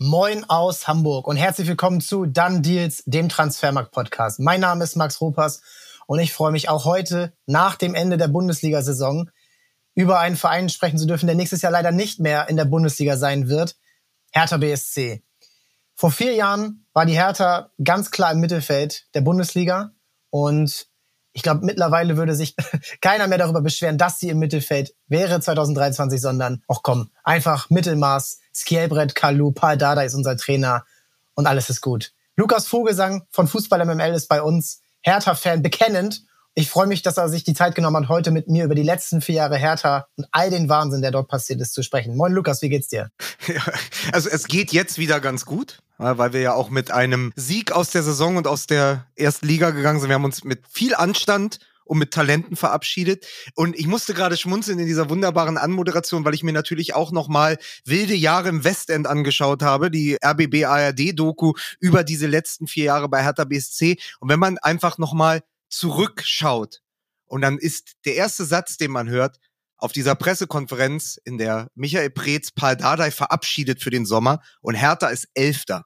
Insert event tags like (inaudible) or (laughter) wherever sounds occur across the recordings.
Moin aus Hamburg und herzlich willkommen zu Done Deals, dem Transfermarkt-Podcast. Mein Name ist Max Ruppers und ich freue mich auch heute nach dem Ende der Bundesliga-Saison über einen Verein sprechen zu dürfen, der nächstes Jahr leider nicht mehr in der Bundesliga sein wird, Hertha BSC. Vor vier Jahren war die Hertha ganz klar im Mittelfeld der Bundesliga und ich glaube, mittlerweile würde sich (laughs) keiner mehr darüber beschweren, dass sie im Mittelfeld wäre 2023, sondern auch komm, einfach Mittelmaß, Skielbrett, Kalu, Paul Dada ist unser Trainer und alles ist gut. Lukas Vogelsang von Fußball MML ist bei uns Hertha-Fan bekennend. Ich freue mich, dass er sich die Zeit genommen hat, heute mit mir über die letzten vier Jahre Hertha und all den Wahnsinn, der dort passiert ist, zu sprechen. Moin Lukas, wie geht's dir? (laughs) Ja, also es geht jetzt wieder ganz gut, weil wir ja auch mit einem Sieg aus der Saison und aus der ersten Liga gegangen sind. Wir haben uns mit viel Anstand und mit Talenten verabschiedet. Und ich musste gerade schmunzeln in dieser wunderbaren Anmoderation, weil ich mir natürlich auch noch mal wilde Jahre im Westend angeschaut habe, die RBB ARD Doku über diese letzten vier Jahre bei Hertha BSC. Und wenn man einfach noch mal zurückschaut und dann ist der erste Satz, den man hört, auf dieser Pressekonferenz, in der Michael Preetz Paul Dardai verabschiedet für den Sommer und Hertha ist Elfter.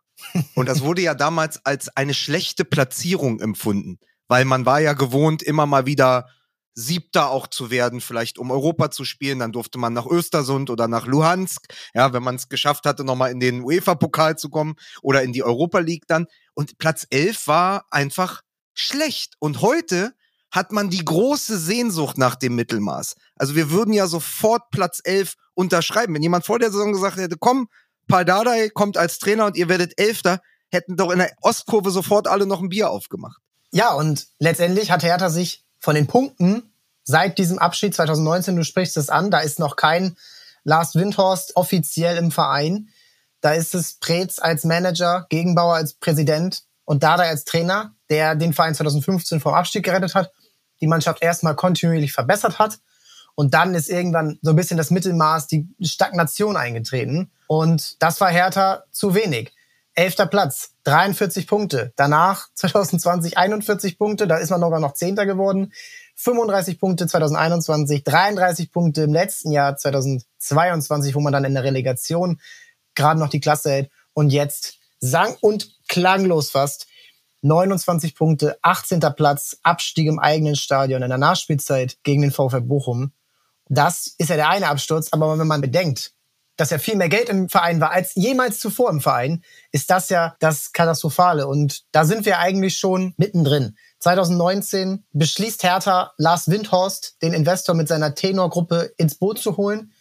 Und das wurde ja damals als eine schlechte Platzierung empfunden weil man war ja gewohnt, immer mal wieder Siebter auch zu werden, vielleicht um Europa zu spielen. Dann durfte man nach Östersund oder nach Luhansk, ja, wenn man es geschafft hatte, nochmal in den UEFA-Pokal zu kommen oder in die Europa League dann. Und Platz 11 war einfach schlecht. Und heute hat man die große Sehnsucht nach dem Mittelmaß. Also wir würden ja sofort Platz 11 unterschreiben. Wenn jemand vor der Saison gesagt hätte, komm, Paldadei kommt als Trainer und ihr werdet Elfter, hätten doch in der Ostkurve sofort alle noch ein Bier aufgemacht. Ja, und letztendlich hat Hertha sich von den Punkten seit diesem Abschied 2019, du sprichst es an, da ist noch kein Lars Windhorst offiziell im Verein. Da ist es Preetz als Manager, Gegenbauer als Präsident und Dada als Trainer, der den Verein 2015 vom Abstieg gerettet hat, die Mannschaft erstmal kontinuierlich verbessert hat. Und dann ist irgendwann so ein bisschen das Mittelmaß, die Stagnation eingetreten. Und das war Hertha zu wenig. Elfter Platz, 43 Punkte. Danach (laughs) 2020 41 Punkte, da ist man sogar noch Zehnter geworden. 35 Punkte 2021, 33 Punkte im letzten Jahr 2022, wo man dann in der Relegation gerade noch die Klasse hält. Und jetzt sang und klanglos fast 29 Punkte, 18. Platz, Abstieg im eigenen Stadion in der Nachspielzeit gegen den VfL Bochum. Das ist ja der eine Absturz, aber wenn man bedenkt, dass ja viel mehr Geld im Verein war als jemals zuvor im Verein, ist das ja das Katastrophale. Und da sind wir eigentlich schon mittendrin. 2019 beschließt Hertha Lars Windhorst, den Investor mit seiner Tenor-Gruppe ins Boot zu holen.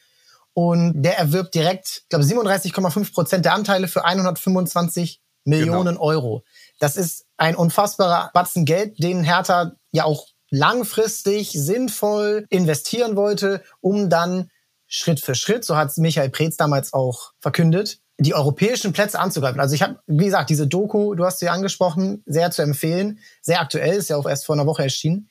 Und der erwirbt direkt, ich glaube, 37,5 Prozent der Anteile für 125 Millionen genau. Euro. Das ist ein unfassbarer Batzen Geld, den Hertha ja auch langfristig sinnvoll investieren wollte, um dann Schritt für Schritt, so hat es Michael Preetz damals auch verkündet, die europäischen Plätze anzugreifen. Also ich habe, wie gesagt, diese Doku, du hast sie angesprochen, sehr zu empfehlen, sehr aktuell, ist ja auch erst vor einer Woche erschienen.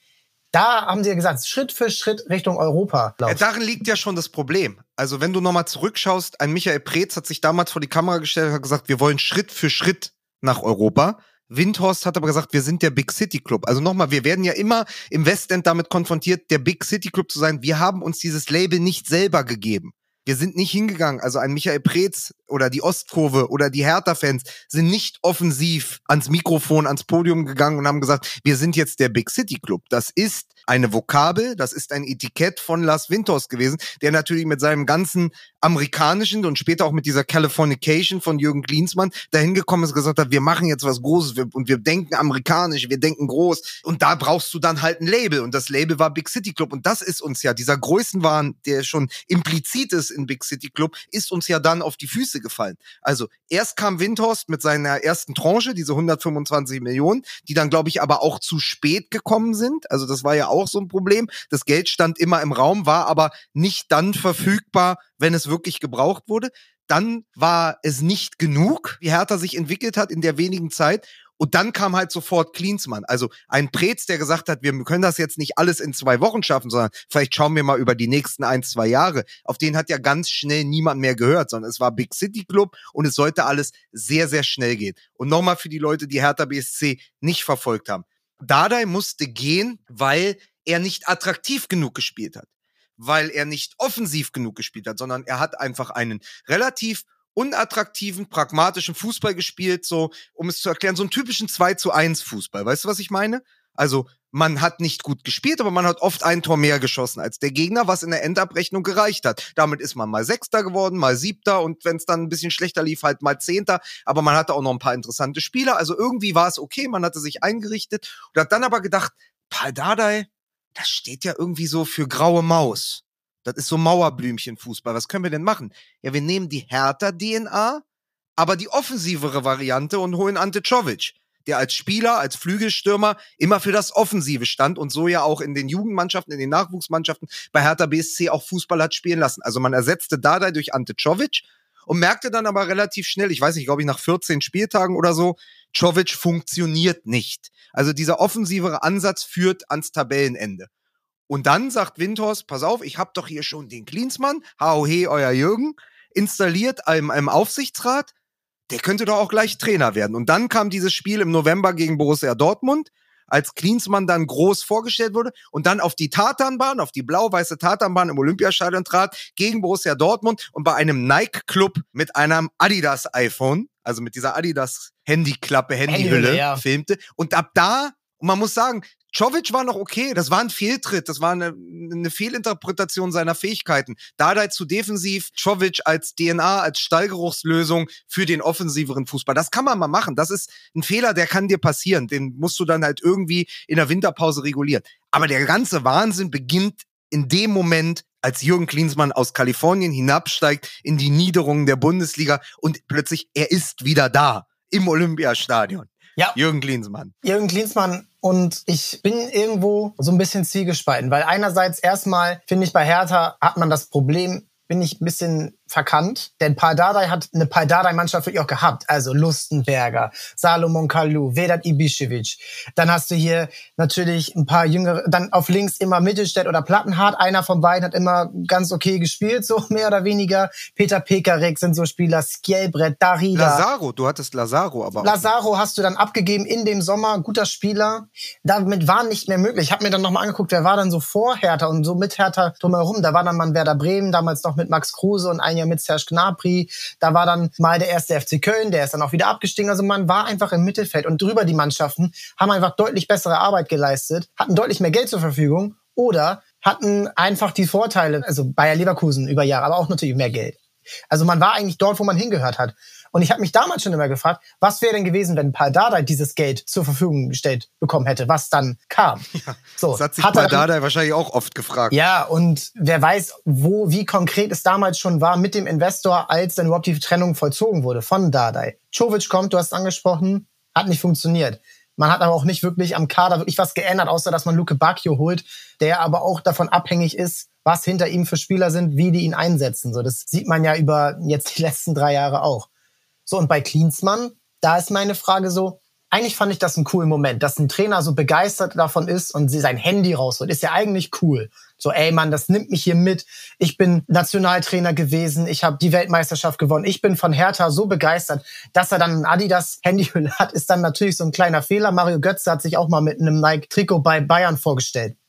Da haben sie ja gesagt, Schritt für Schritt Richtung Europa. Ja, darin liegt ja schon das Problem. Also wenn du nochmal zurückschaust, ein Michael Preetz hat sich damals vor die Kamera gestellt und hat gesagt, wir wollen Schritt für Schritt nach Europa. Windhorst hat aber gesagt, wir sind der Big City Club. Also nochmal, wir werden ja immer im Westend damit konfrontiert, der Big City Club zu sein. Wir haben uns dieses Label nicht selber gegeben. Wir sind nicht hingegangen. Also ein Michael Preetz oder die Ostkurve oder die Hertha-Fans sind nicht offensiv ans Mikrofon, ans Podium gegangen und haben gesagt, wir sind jetzt der Big City Club. Das ist eine Vokabel, das ist ein Etikett von Lars Winters gewesen, der natürlich mit seinem ganzen amerikanischen und später auch mit dieser Californication von Jürgen Klinsmann dahin gekommen ist, gesagt hat, wir machen jetzt was Großes und wir denken amerikanisch, wir denken groß. Und da brauchst du dann halt ein Label. Und das Label war Big City Club. Und das ist uns ja, dieser Größenwahn, der schon implizit ist in Big City Club, ist uns ja dann auf die Füße gefallen. Also erst kam Windhorst mit seiner ersten Tranche, diese 125 Millionen, die dann glaube ich aber auch zu spät gekommen sind, also das war ja auch so ein Problem, das Geld stand immer im Raum, war aber nicht dann verfügbar, wenn es wirklich gebraucht wurde. Dann war es nicht genug, wie Hertha sich entwickelt hat in der wenigen Zeit. Und dann kam halt sofort Klinsmann. Also ein Prez, der gesagt hat, wir können das jetzt nicht alles in zwei Wochen schaffen, sondern vielleicht schauen wir mal über die nächsten ein, zwei Jahre. Auf den hat ja ganz schnell niemand mehr gehört, sondern es war Big City Club und es sollte alles sehr, sehr schnell gehen. Und nochmal für die Leute, die Hertha BSC nicht verfolgt haben. Dardai musste gehen, weil er nicht attraktiv genug gespielt hat weil er nicht offensiv genug gespielt hat, sondern er hat einfach einen relativ unattraktiven, pragmatischen Fußball gespielt, so, um es zu erklären, so einen typischen 2 zu 1 Fußball. Weißt du, was ich meine? Also, man hat nicht gut gespielt, aber man hat oft ein Tor mehr geschossen als der Gegner, was in der Endabrechnung gereicht hat. Damit ist man mal Sechster geworden, mal Siebter und wenn es dann ein bisschen schlechter lief, halt mal Zehnter. Aber man hatte auch noch ein paar interessante Spieler. Also irgendwie war es okay, man hatte sich eingerichtet und hat dann aber gedacht, Paul das steht ja irgendwie so für graue Maus. Das ist so Mauerblümchenfußball. Was können wir denn machen? Ja, wir nehmen die Hertha-DNA, aber die offensivere Variante und holen Ante Czovic der als Spieler, als Flügelstürmer immer für das Offensive stand und so ja auch in den Jugendmannschaften, in den Nachwuchsmannschaften bei Hertha BSC auch Fußball hat spielen lassen. Also man ersetzte Dada durch Ante Czovic und merkte dann aber relativ schnell, ich weiß nicht, glaube ich nach 14 Spieltagen oder so, Czovic funktioniert nicht. Also dieser offensivere Ansatz führt ans Tabellenende. Und dann sagt Windhorst, pass auf, ich hab doch hier schon den Klinsmann, hau he, euer Jürgen, installiert im, im Aufsichtsrat der könnte doch auch gleich Trainer werden. Und dann kam dieses Spiel im November gegen Borussia Dortmund, als Klinsmann dann groß vorgestellt wurde und dann auf die Tatanbahn, auf die blau-weiße Tatanbahn im Olympiastadion trat, gegen Borussia Dortmund und bei einem Nike-Club mit einem Adidas-iPhone, also mit dieser Adidas-Handyklappe, Handyhülle, Handyhülle ja. filmte. Und ab da, und man muss sagen, Czovic war noch okay, das war ein Fehltritt, das war eine, eine Fehlinterpretation seiner Fähigkeiten. Dardai zu defensiv, Czovic als DNA, als Stallgeruchslösung für den offensiveren Fußball. Das kann man mal machen. Das ist ein Fehler, der kann dir passieren. Den musst du dann halt irgendwie in der Winterpause regulieren. Aber der ganze Wahnsinn beginnt in dem Moment, als Jürgen Klinsmann aus Kalifornien hinabsteigt in die Niederungen der Bundesliga und plötzlich er ist wieder da im Olympiastadion. Ja. Jürgen Klinsmann. Jürgen Klinsmann und ich bin irgendwo so ein bisschen zielgespalten, weil einerseits erstmal finde ich bei Hertha hat man das Problem, bin ich ein bisschen verkannt, denn Pardadei hat eine Pardadei-Mannschaft wirklich auch gehabt. Also Lustenberger, Salomon Kalou, Vedat Ibišević. Dann hast du hier natürlich ein paar jüngere, dann auf links immer Mittelstädt oder Plattenhardt. Einer von beiden hat immer ganz okay gespielt, so mehr oder weniger. Peter Pekarik sind so Spieler, Skjelbrett, Darida. Lazaro, du hattest Lazaro aber. Lazaro hast du dann abgegeben in dem Sommer, guter Spieler. Damit war nicht mehr möglich. Ich habe mir dann nochmal angeguckt, wer war dann so vor Hertha und so mit Hertha drumherum. Da war dann mal Werder Bremen, damals noch mit Max Kruse und ein Jahr mit Serge Gnabry. Da war dann mal der erste FC Köln, der ist dann auch wieder abgestiegen. Also man war einfach im Mittelfeld und drüber die Mannschaften haben einfach deutlich bessere Arbeit geleistet, hatten deutlich mehr Geld zur Verfügung oder hatten einfach die Vorteile, also Bayer Leverkusen über Jahre, aber auch natürlich mehr Geld. Also man war eigentlich dort, wo man hingehört hat. Und ich habe mich damals schon immer gefragt, was wäre denn gewesen, wenn Paul Dardai dieses Geld zur Verfügung gestellt bekommen hätte, was dann kam. (laughs) Ja, so, das hat sich hat Paul Dardai wahrscheinlich auch oft gefragt. Ja, und wer weiß, wo, wie konkret es damals schon war mit dem Investor, als dann überhaupt die Trennung vollzogen wurde von Dardai. Czovic kommt, du hast angesprochen, hat nicht funktioniert. Man hat aber auch nicht wirklich am Kader wirklich was geändert, außer dass man Luke Bacchio holt, der aber auch davon abhängig ist, was hinter ihm für Spieler sind, wie die ihn einsetzen. So, das sieht man ja über jetzt die letzten drei Jahre auch. So, und bei Klinsmann, da ist meine Frage so, eigentlich fand ich das einen coolen Moment, dass ein Trainer so begeistert davon ist und sie sein Handy rausholt. Ist ja eigentlich cool. So, ey Mann, das nimmt mich hier mit. Ich bin Nationaltrainer gewesen, ich habe die Weltmeisterschaft gewonnen. Ich bin von Hertha so begeistert, dass er dann ein Adidas Handyhülle (laughs) hat, ist dann natürlich so ein kleiner Fehler. Mario Götze hat sich auch mal mit einem Nike Trikot bei Bayern vorgestellt.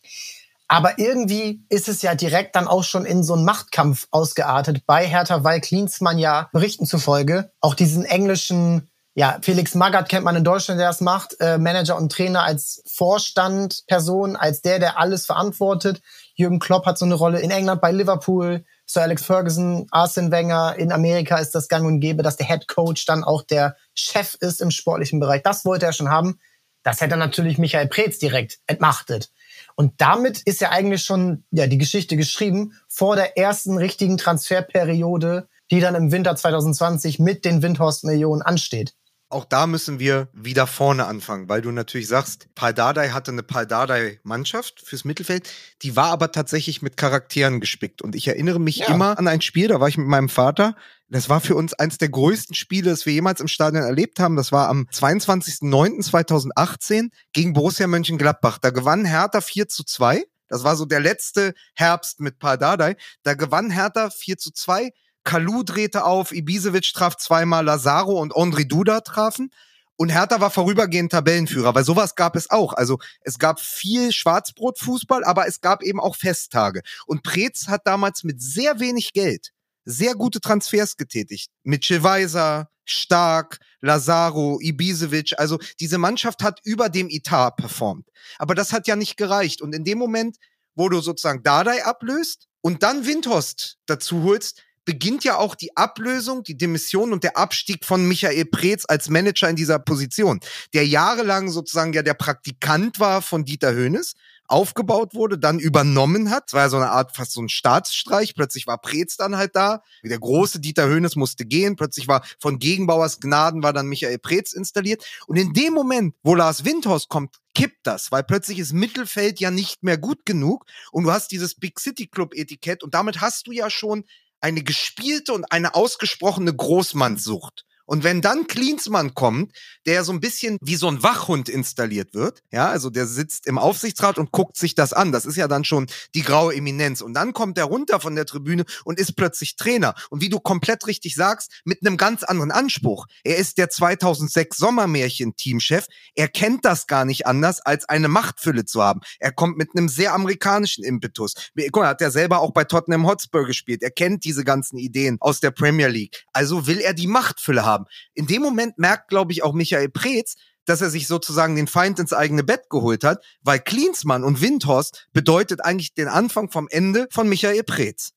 Aber irgendwie ist es ja direkt dann auch schon in so einen Machtkampf ausgeartet bei Hertha, weil Klinsmann ja Berichten zufolge auch diesen englischen ja, Felix Magath kennt man in Deutschland, der das macht, äh, Manager und Trainer als Vorstandperson, als der, der alles verantwortet. Jürgen Klopp hat so eine Rolle in England bei Liverpool, Sir Alex Ferguson, Arsene Wenger. In Amerika ist das gang und gäbe, dass der Head Coach dann auch der Chef ist im sportlichen Bereich. Das wollte er schon haben. Das hätte natürlich Michael Preetz direkt entmachtet. Und damit ist ja eigentlich schon ja, die Geschichte geschrieben vor der ersten richtigen Transferperiode, die dann im Winter 2020 mit den Windhorst-Millionen ansteht auch da müssen wir wieder vorne anfangen, weil du natürlich sagst, Paldadei hatte eine Paldadei-Mannschaft fürs Mittelfeld, die war aber tatsächlich mit Charakteren gespickt. Und ich erinnere mich ja. immer an ein Spiel, da war ich mit meinem Vater. Das war für uns eins der größten Spiele, das wir jemals im Stadion erlebt haben. Das war am 22.09.2018 gegen Borussia Mönchengladbach. Da gewann Hertha 4 zu 2. Das war so der letzte Herbst mit Paldadei. Da gewann Hertha 4 zu 2 Kalu drehte auf, Ibisevic traf zweimal, Lazaro und Ondri Duda trafen. Und Hertha war vorübergehend Tabellenführer, weil sowas gab es auch. Also es gab viel Schwarzbrotfußball, aber es gab eben auch Festtage. Und Preetz hat damals mit sehr wenig Geld sehr gute Transfers getätigt. Mit Weiser, Stark, Lazaro, Ibisevic. Also diese Mannschaft hat über dem Etat performt. Aber das hat ja nicht gereicht. Und in dem Moment, wo du sozusagen Dardai ablöst und dann Windhorst dazu holst, beginnt ja auch die Ablösung, die Demission und der Abstieg von Michael Preetz als Manager in dieser Position, der jahrelang sozusagen ja der Praktikant war von Dieter Höhnes aufgebaut wurde, dann übernommen hat. Es war ja so eine Art fast so ein Staatsstreich. Plötzlich war Preetz dann halt da. Der große Dieter Höhnes musste gehen. Plötzlich war von Gegenbauers Gnaden war dann Michael Preetz installiert. Und in dem Moment, wo Lars Windhaus kommt, kippt das, weil plötzlich ist Mittelfeld ja nicht mehr gut genug und du hast dieses Big City Club Etikett und damit hast du ja schon eine gespielte und eine ausgesprochene Großmannssucht. Und wenn dann Klinsmann kommt, der so ein bisschen wie so ein Wachhund installiert wird, ja, also der sitzt im Aufsichtsrat und guckt sich das an. Das ist ja dann schon die graue Eminenz. Und dann kommt er runter von der Tribüne und ist plötzlich Trainer. Und wie du komplett richtig sagst, mit einem ganz anderen Anspruch. Er ist der 2006 Sommermärchen-Teamchef. Er kennt das gar nicht anders, als eine Machtfülle zu haben. Er kommt mit einem sehr amerikanischen Impetus. Guck mal, hat er selber auch bei Tottenham Hotspur gespielt. Er kennt diese ganzen Ideen aus der Premier League. Also will er die Machtfülle haben haben. In dem Moment merkt, glaube ich, auch Michael Preetz, dass er sich sozusagen den Feind ins eigene Bett geholt hat, weil Klinsmann und Windhorst bedeutet eigentlich den Anfang vom Ende von Michael Preetz.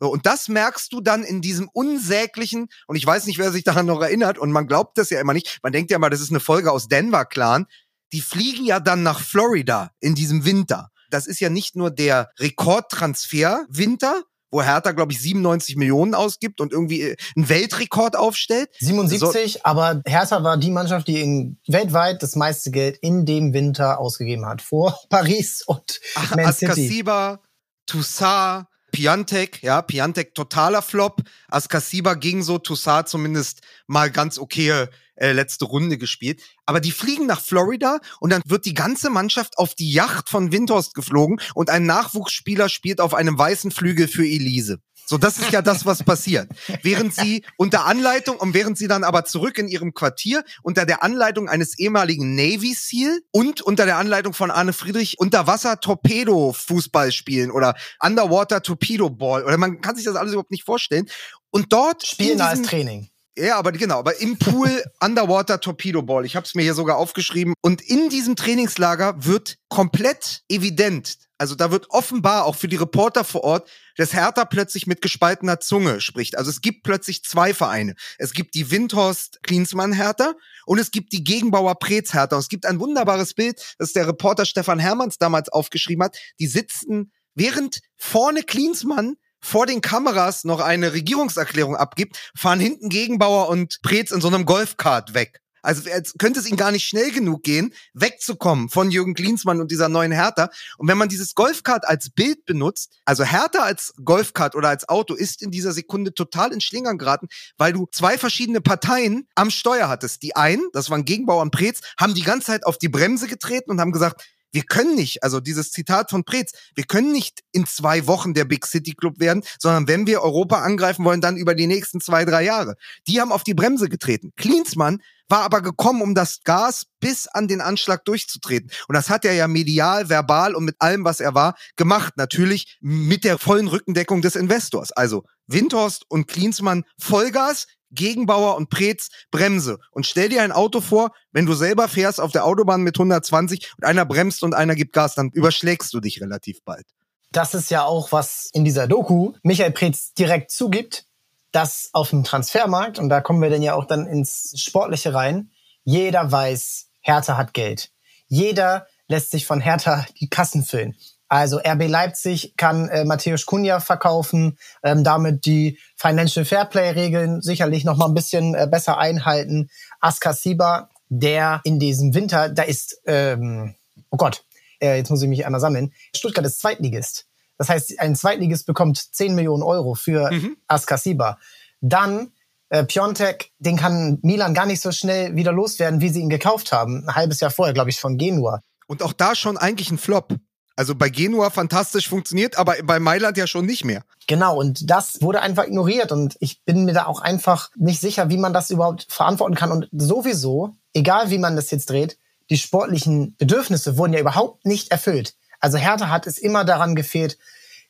So, und das merkst du dann in diesem unsäglichen, und ich weiß nicht, wer sich daran noch erinnert, und man glaubt das ja immer nicht, man denkt ja mal, das ist eine Folge aus Denver Clan, die fliegen ja dann nach Florida in diesem Winter. Das ist ja nicht nur der Rekordtransfer Winter, wo Hertha, glaube ich, 97 Millionen ausgibt und irgendwie äh, einen Weltrekord aufstellt. 77, so. aber Hertha war die Mannschaft, die in, weltweit das meiste Geld in dem Winter ausgegeben hat. Vor (laughs) Paris und Ach, Man City. Askasiba, Toussaint, Piantek, ja, Piantek totaler Flop. Askasiba ging so, Toussaint zumindest mal ganz okay äh, letzte Runde gespielt. Aber die fliegen nach Florida und dann wird die ganze Mannschaft auf die Yacht von Windhorst geflogen und ein Nachwuchsspieler spielt auf einem weißen Flügel für Elise. So, das ist ja das, was passiert. Während sie unter Anleitung und während sie dann aber zurück in ihrem Quartier unter der Anleitung eines ehemaligen Navy SEAL und unter der Anleitung von Arne Friedrich Unterwasser Torpedo Fußball spielen oder Underwater Torpedo Ball oder man kann sich das alles überhaupt nicht vorstellen. Und dort spielen als Training. Ja, aber genau, aber im Pool (laughs) Underwater Torpedo Ball. Ich habe es mir hier sogar aufgeschrieben. Und in diesem Trainingslager wird komplett evident, also da wird offenbar auch für die Reporter vor Ort, dass Hertha plötzlich mit gespaltener Zunge spricht. Also es gibt plötzlich zwei Vereine. Es gibt die Windhorst Klinsmann Hertha und es gibt die Gegenbauer Preetz Hertha. Und es gibt ein wunderbares Bild, das der Reporter Stefan Hermanns damals aufgeschrieben hat. Die sitzen, während vorne Klinsmann vor den Kameras noch eine Regierungserklärung abgibt, fahren hinten Gegenbauer und Preetz in so einem Golfkart weg. Also jetzt könnte es ihnen gar nicht schnell genug gehen, wegzukommen von Jürgen Klinsmann und dieser neuen Hertha. Und wenn man dieses Golfkart als Bild benutzt, also Hertha als Golfkart oder als Auto ist in dieser Sekunde total in Schlingern geraten, weil du zwei verschiedene Parteien am Steuer hattest. Die einen, das waren Gegenbauer und Preetz, haben die ganze Zeit auf die Bremse getreten und haben gesagt, wir können nicht, also dieses Zitat von Preetz, wir können nicht in zwei Wochen der Big City Club werden, sondern wenn wir Europa angreifen wollen, dann über die nächsten zwei, drei Jahre. Die haben auf die Bremse getreten. Klinsmann war aber gekommen, um das Gas bis an den Anschlag durchzutreten. Und das hat er ja medial, verbal und mit allem, was er war, gemacht. Natürlich mit der vollen Rückendeckung des Investors. Also Windhorst und Klinsmann Vollgas, Gegenbauer und Preetz Bremse. Und stell dir ein Auto vor, wenn du selber fährst auf der Autobahn mit 120 und einer bremst und einer gibt Gas, dann überschlägst du dich relativ bald. Das ist ja auch, was in dieser Doku Michael Preetz direkt zugibt, dass auf dem Transfermarkt, und da kommen wir dann ja auch dann ins Sportliche rein, jeder weiß, Hertha hat Geld. Jeder lässt sich von Hertha die Kassen füllen. Also RB Leipzig kann äh, Matthäus Kunja verkaufen, ähm, damit die Financial Fairplay-Regeln sicherlich noch mal ein bisschen äh, besser einhalten. Askasiba, der in diesem Winter, da ist, ähm, oh Gott, äh, jetzt muss ich mich einmal sammeln. Stuttgart ist Zweitligist. Das heißt, ein Zweitligist bekommt 10 Millionen Euro für mhm. Askasiba. Dann äh, Piontek, den kann Milan gar nicht so schnell wieder loswerden, wie sie ihn gekauft haben. Ein halbes Jahr vorher, glaube ich, von Genua. Und auch da schon eigentlich ein Flop. Also bei Genua fantastisch funktioniert, aber bei Mailand ja schon nicht mehr. Genau, und das wurde einfach ignoriert und ich bin mir da auch einfach nicht sicher, wie man das überhaupt verantworten kann. Und sowieso, egal wie man das jetzt dreht, die sportlichen Bedürfnisse wurden ja überhaupt nicht erfüllt. Also Hertha hat es immer daran gefehlt,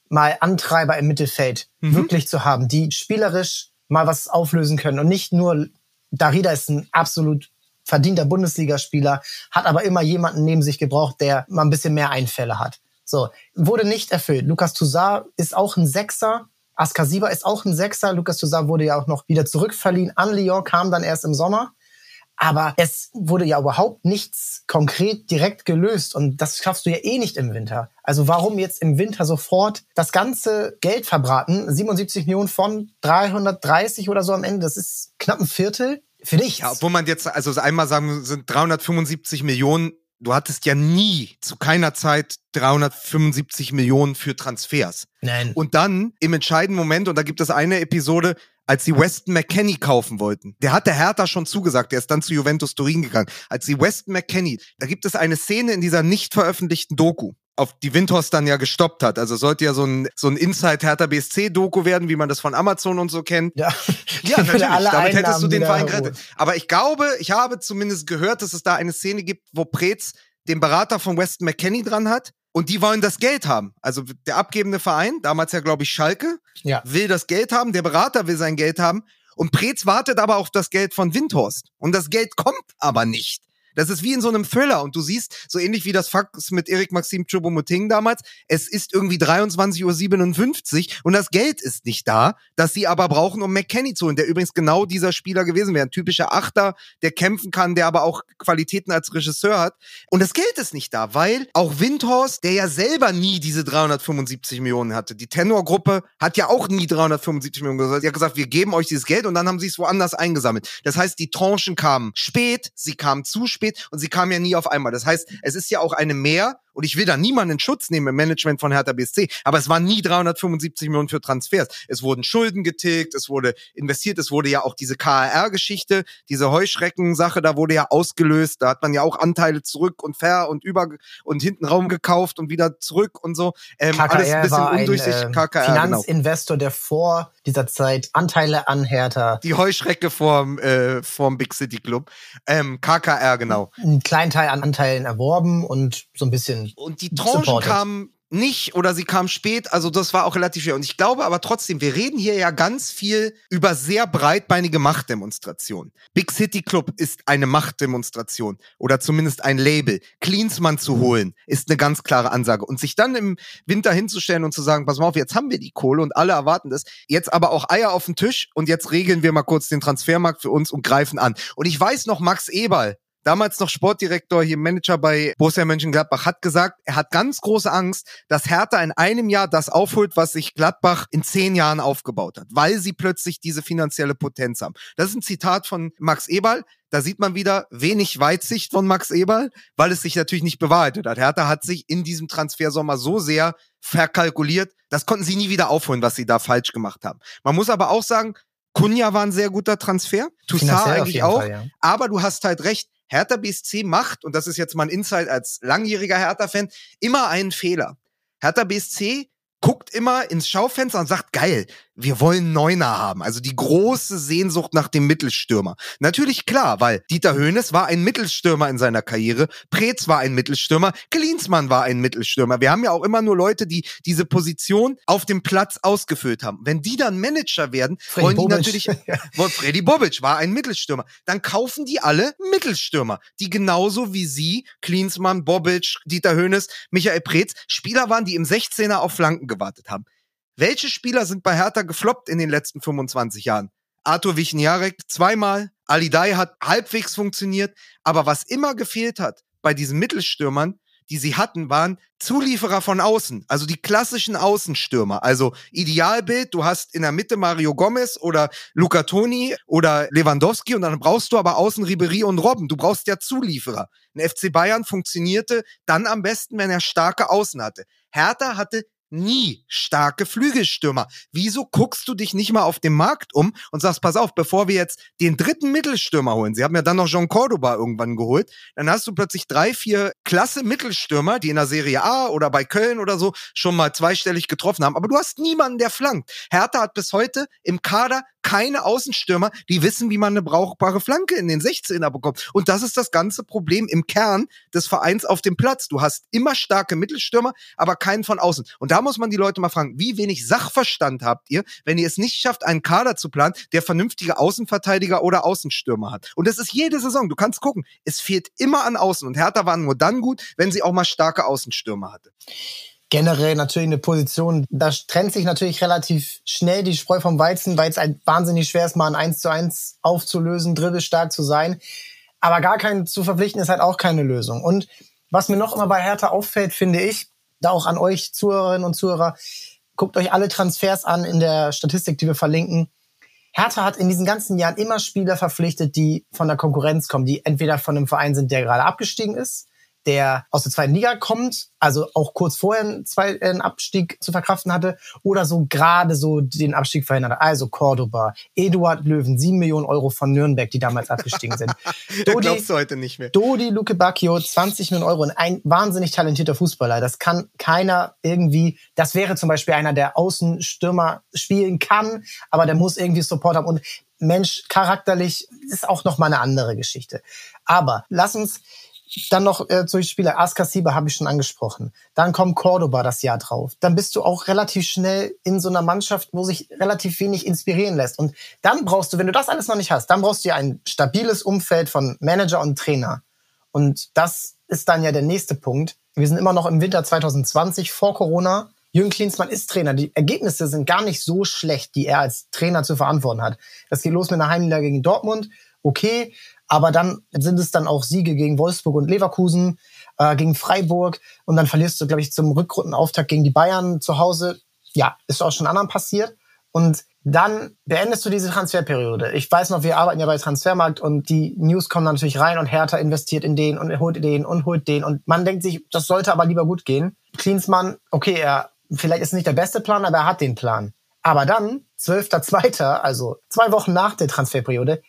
mal Antreiber im Mittelfeld mhm. wirklich zu haben, die spielerisch mal was auflösen können und nicht nur Darida ist ein absolut verdienter Bundesligaspieler, hat aber immer jemanden neben sich gebraucht, der mal ein bisschen mehr Einfälle hat. So, wurde nicht erfüllt. Lukas Toussaint ist auch ein Sechser. Askasiba ist auch ein Sechser. Lukas Toussaint wurde ja auch noch wieder zurückverliehen an Lyon, kam dann erst im Sommer. Aber es wurde ja überhaupt nichts konkret direkt gelöst und das schaffst du ja eh nicht im Winter. Also warum jetzt im Winter sofort das ganze Geld verbraten? 77 Millionen von 330 oder so am Ende, das ist knapp ein Viertel. Für dich. Ja, obwohl man jetzt, also einmal sagen, sind 375 Millionen du hattest ja nie zu keiner Zeit 375 Millionen für Transfers. Nein. Und dann im entscheidenden Moment, und da gibt es eine Episode, als sie Weston McKenney kaufen wollten. Der hat der Hertha schon zugesagt, der ist dann zu Juventus Turin gegangen. Als sie Weston McKenney, da gibt es eine Szene in dieser nicht veröffentlichten Doku auf die Windhorst dann ja gestoppt hat. Also sollte ja so ein, so ein Inside Hertha BSC Doku werden, wie man das von Amazon und so kennt. Ja, (laughs) ja natürlich. Damit hättest du den Verein gerettet. Aber ich glaube, ich habe zumindest gehört, dass es da eine Szene gibt, wo Preetz den Berater von Weston McKenney dran hat. Und die wollen das Geld haben. Also der abgebende Verein, damals ja, glaube ich, Schalke, ja. will das Geld haben, der Berater will sein Geld haben. Und Preetz wartet aber auf das Geld von Windhorst. Und das Geld kommt aber nicht. Das ist wie in so einem Thriller und du siehst, so ähnlich wie das Fax mit Erik Maxim Choupo-Moting damals, es ist irgendwie 23.57 Uhr und das Geld ist nicht da, das sie aber brauchen, um McKenny zu holen, der übrigens genau dieser Spieler gewesen wäre. Ein typischer Achter, der kämpfen kann, der aber auch Qualitäten als Regisseur hat. Und das Geld ist nicht da, weil auch Windhorst, der ja selber nie diese 375 Millionen hatte, die Tenor-Gruppe hat ja auch nie 375 Millionen gesagt. Die hat gesagt, wir geben euch dieses Geld und dann haben sie es woanders eingesammelt. Das heißt, die Tranchen kamen spät, sie kamen zu spät spät und sie kam ja nie auf einmal. Das heißt, es ist ja auch eine Mehr und ich will da niemanden in Schutz nehmen im Management von Hertha BSC, aber es waren nie 375 Millionen für Transfers. Es wurden Schulden getilgt, es wurde investiert, es wurde ja auch diese KR-Geschichte, diese Heuschrecken-Sache, da wurde ja ausgelöst, da hat man ja auch Anteile zurück und ver und über und hinten Raum gekauft und wieder zurück und so. Ähm, KKR alles ein bisschen undurchsichtig. Äh, KKR, genau. Finanzinvestor, genau. der vor dieser Zeit Anteile an Hertha. Die Heuschrecke vorm, äh, vorm Big City Club. Ähm, KKR, genau. Einen kleinen Teil an Anteilen erworben und so ein bisschen und die Tranchen kamen nicht oder sie kam spät, also das war auch relativ schwer. Und ich glaube aber trotzdem, wir reden hier ja ganz viel über sehr breitbeinige Machtdemonstrationen. Big City Club ist eine Machtdemonstration oder zumindest ein Label. Cleansmann zu holen ist eine ganz klare Ansage. Und sich dann im Winter hinzustellen und zu sagen, pass mal auf, jetzt haben wir die Kohle und alle erwarten das. Jetzt aber auch Eier auf den Tisch und jetzt regeln wir mal kurz den Transfermarkt für uns und greifen an. Und ich weiß noch, Max Eberl, damals noch Sportdirektor, hier Manager bei Borussia Mönchengladbach, hat gesagt, er hat ganz große Angst, dass Hertha in einem Jahr das aufholt, was sich Gladbach in zehn Jahren aufgebaut hat, weil sie plötzlich diese finanzielle Potenz haben. Das ist ein Zitat von Max Eberl. Da sieht man wieder wenig Weitsicht von Max Eberl, weil es sich natürlich nicht bewahrheitet hat. Hertha hat sich in diesem Transfersommer so sehr verkalkuliert, das konnten sie nie wieder aufholen, was sie da falsch gemacht haben. Man muss aber auch sagen, Kunja war ein sehr guter Transfer, Toussaint eigentlich auch, Fall, ja. aber du hast halt recht, Hertha BSC macht, und das ist jetzt mal ein Insight als langjähriger Hertha-Fan, immer einen Fehler. Hertha BSC guckt immer ins Schaufenster und sagt, geil, wir wollen Neuner haben. Also die große Sehnsucht nach dem Mittelstürmer. Natürlich klar, weil Dieter Höhnes war ein Mittelstürmer in seiner Karriere, Preetz war ein Mittelstürmer, Klinsmann war ein Mittelstürmer. Wir haben ja auch immer nur Leute, die diese Position auf dem Platz ausgefüllt haben. Wenn die dann Manager werden, Freddy wollen die Bobic. natürlich, (laughs) Freddy Bobic war ein Mittelstürmer. Dann kaufen die alle Mittelstürmer, die genauso wie sie, Klinsmann, Bobic, Dieter Höhnes, Michael Preetz, Spieler waren, die im 16er auf Flanken gewartet haben. Welche Spieler sind bei Hertha gefloppt in den letzten 25 Jahren? Arthur Wichniarek zweimal, Ali Dai hat halbwegs funktioniert, aber was immer gefehlt hat bei diesen Mittelstürmern, die sie hatten, waren Zulieferer von außen, also die klassischen Außenstürmer. Also Idealbild, du hast in der Mitte Mario Gomez oder Luca Toni oder Lewandowski und dann brauchst du aber außen Ribery und Robben. Du brauchst ja Zulieferer. Ein FC Bayern funktionierte dann am besten, wenn er starke Außen hatte. Hertha hatte nie starke Flügelstürmer. Wieso guckst du dich nicht mal auf dem Markt um und sagst, pass auf, bevor wir jetzt den dritten Mittelstürmer holen, sie haben ja dann noch Jean Cordoba irgendwann geholt, dann hast du plötzlich drei, vier klasse Mittelstürmer, die in der Serie A oder bei Köln oder so schon mal zweistellig getroffen haben, aber du hast niemanden, der flankt. Hertha hat bis heute im Kader keine Außenstürmer, die wissen, wie man eine brauchbare Flanke in den 16er bekommt. Und das ist das ganze Problem im Kern des Vereins auf dem Platz. Du hast immer starke Mittelstürmer, aber keinen von außen. Und da muss man die Leute mal fragen, wie wenig Sachverstand habt ihr, wenn ihr es nicht schafft, einen Kader zu planen, der vernünftige Außenverteidiger oder Außenstürmer hat. Und das ist jede Saison. Du kannst gucken. Es fehlt immer an Außen. Und Hertha waren nur dann gut, wenn sie auch mal starke Außenstürmer hatte generell natürlich eine Position, da trennt sich natürlich relativ schnell die Spreu vom Weizen, weil es halt wahnsinnig schwer ist, mal ein 1 zu 1 aufzulösen, dribbelstark zu sein. Aber gar keinen zu verpflichten ist halt auch keine Lösung. Und was mir noch immer bei Hertha auffällt, finde ich, da auch an euch Zuhörerinnen und Zuhörer, guckt euch alle Transfers an in der Statistik, die wir verlinken. Hertha hat in diesen ganzen Jahren immer Spieler verpflichtet, die von der Konkurrenz kommen, die entweder von einem Verein sind, der gerade abgestiegen ist, der aus der zweiten Liga kommt, also auch kurz vorher einen, zwei, einen Abstieg zu verkraften hatte oder so gerade so den Abstieg verhindert hat. Also Cordoba, Eduard Löwen, sieben Millionen Euro von Nürnberg, die damals abgestiegen sind. (laughs) Dodi, glaubst du heute nicht mehr. Dodi Luke Bacchio, 20 Millionen Euro und ein wahnsinnig talentierter Fußballer. Das kann keiner irgendwie, das wäre zum Beispiel einer, der Außenstürmer spielen kann, aber der muss irgendwie Support haben und Mensch, charakterlich ist auch noch mal eine andere Geschichte. Aber lass uns dann noch äh, solche Spieler, Askasiba habe ich schon angesprochen. Dann kommt Cordoba das Jahr drauf. Dann bist du auch relativ schnell in so einer Mannschaft, wo sich relativ wenig inspirieren lässt. Und dann brauchst du, wenn du das alles noch nicht hast, dann brauchst du ja ein stabiles Umfeld von Manager und Trainer. Und das ist dann ja der nächste Punkt. Wir sind immer noch im Winter 2020 vor Corona. Jürgen Klinsmann ist Trainer. Die Ergebnisse sind gar nicht so schlecht, die er als Trainer zu verantworten hat. Das geht los mit einer Heimniederlage gegen Dortmund. Okay, aber dann sind es dann auch Siege gegen Wolfsburg und Leverkusen, äh, gegen Freiburg. Und dann verlierst du, glaube ich, zum Rückrundenauftakt gegen die Bayern zu Hause. Ja, ist auch schon anderen passiert. Und dann beendest du diese Transferperiode. Ich weiß noch, wir arbeiten ja bei Transfermarkt und die News kommen dann natürlich rein und Hertha investiert in den und holt den und holt den. Und man denkt sich, das sollte aber lieber gut gehen. Klinsmann, okay, er vielleicht ist nicht der beste Plan, aber er hat den Plan. Aber dann, 12.2., also zwei Wochen nach der Transferperiode,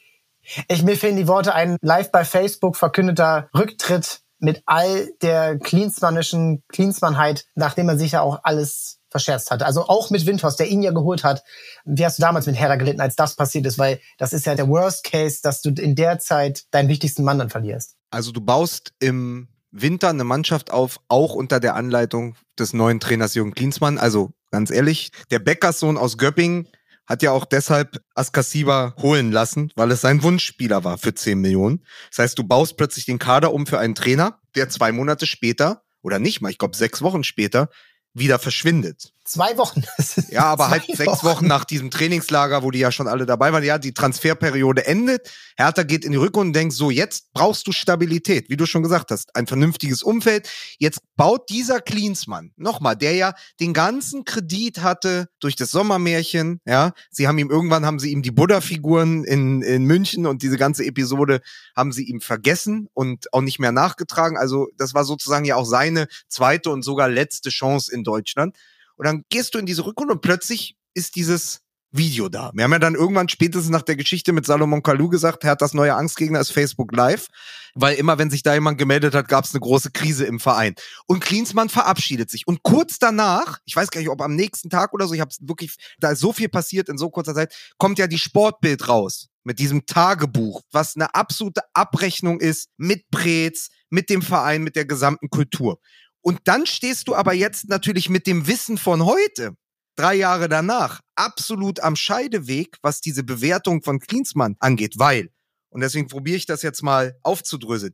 ich, mir fehlen die Worte, ein live bei Facebook verkündeter Rücktritt mit all der Klinsmannischen Klinsmannheit, nachdem er sich ja auch alles verscherzt hat. Also auch mit Windhorst, der ihn ja geholt hat. Wie hast du damals mit Herder gelitten, als das passiert ist? Weil das ist ja der Worst Case, dass du in der Zeit deinen wichtigsten Mann dann verlierst. Also du baust im Winter eine Mannschaft auf, auch unter der Anleitung des neuen Trainers Jürgen Klinsmann. Also ganz ehrlich, der Bäckerssohn aus Göppingen hat ja auch deshalb Askasiba holen lassen, weil es sein Wunschspieler war für 10 Millionen. Das heißt, du baust plötzlich den Kader um für einen Trainer, der zwei Monate später, oder nicht mal, ich glaube sechs Wochen später, wieder verschwindet. Zwei Wochen. (laughs) ja, aber halt sechs Wochen nach diesem Trainingslager, wo die ja schon alle dabei waren. Ja, die Transferperiode endet. Hertha geht in die Rückrunde und denkt so, jetzt brauchst du Stabilität, wie du schon gesagt hast. Ein vernünftiges Umfeld. Jetzt baut dieser Klinsmann, nochmal, der ja den ganzen Kredit hatte durch das Sommermärchen, ja. Sie haben ihm, irgendwann haben sie ihm die Buddha-Figuren in, in München und diese ganze Episode haben sie ihm vergessen und auch nicht mehr nachgetragen. Also, das war sozusagen ja auch seine zweite und sogar letzte Chance in Deutschland. Und dann gehst du in diese Rückrunde und plötzlich ist dieses Video da. Wir haben ja dann irgendwann spätestens nach der Geschichte mit Salomon Kalou gesagt, er hat das neue Angstgegner ist Facebook Live, weil immer wenn sich da jemand gemeldet hat, gab es eine große Krise im Verein. Und Klinsmann verabschiedet sich. Und kurz danach, ich weiß gar nicht, ob am nächsten Tag oder so, ich habe wirklich, da ist so viel passiert in so kurzer Zeit, kommt ja die Sportbild raus mit diesem Tagebuch, was eine absolute Abrechnung ist mit Prez, mit dem Verein, mit der gesamten Kultur. Und dann stehst du aber jetzt natürlich mit dem Wissen von heute, drei Jahre danach, absolut am Scheideweg, was diese Bewertung von Klinsmann angeht, weil, und deswegen probiere ich das jetzt mal aufzudröseln,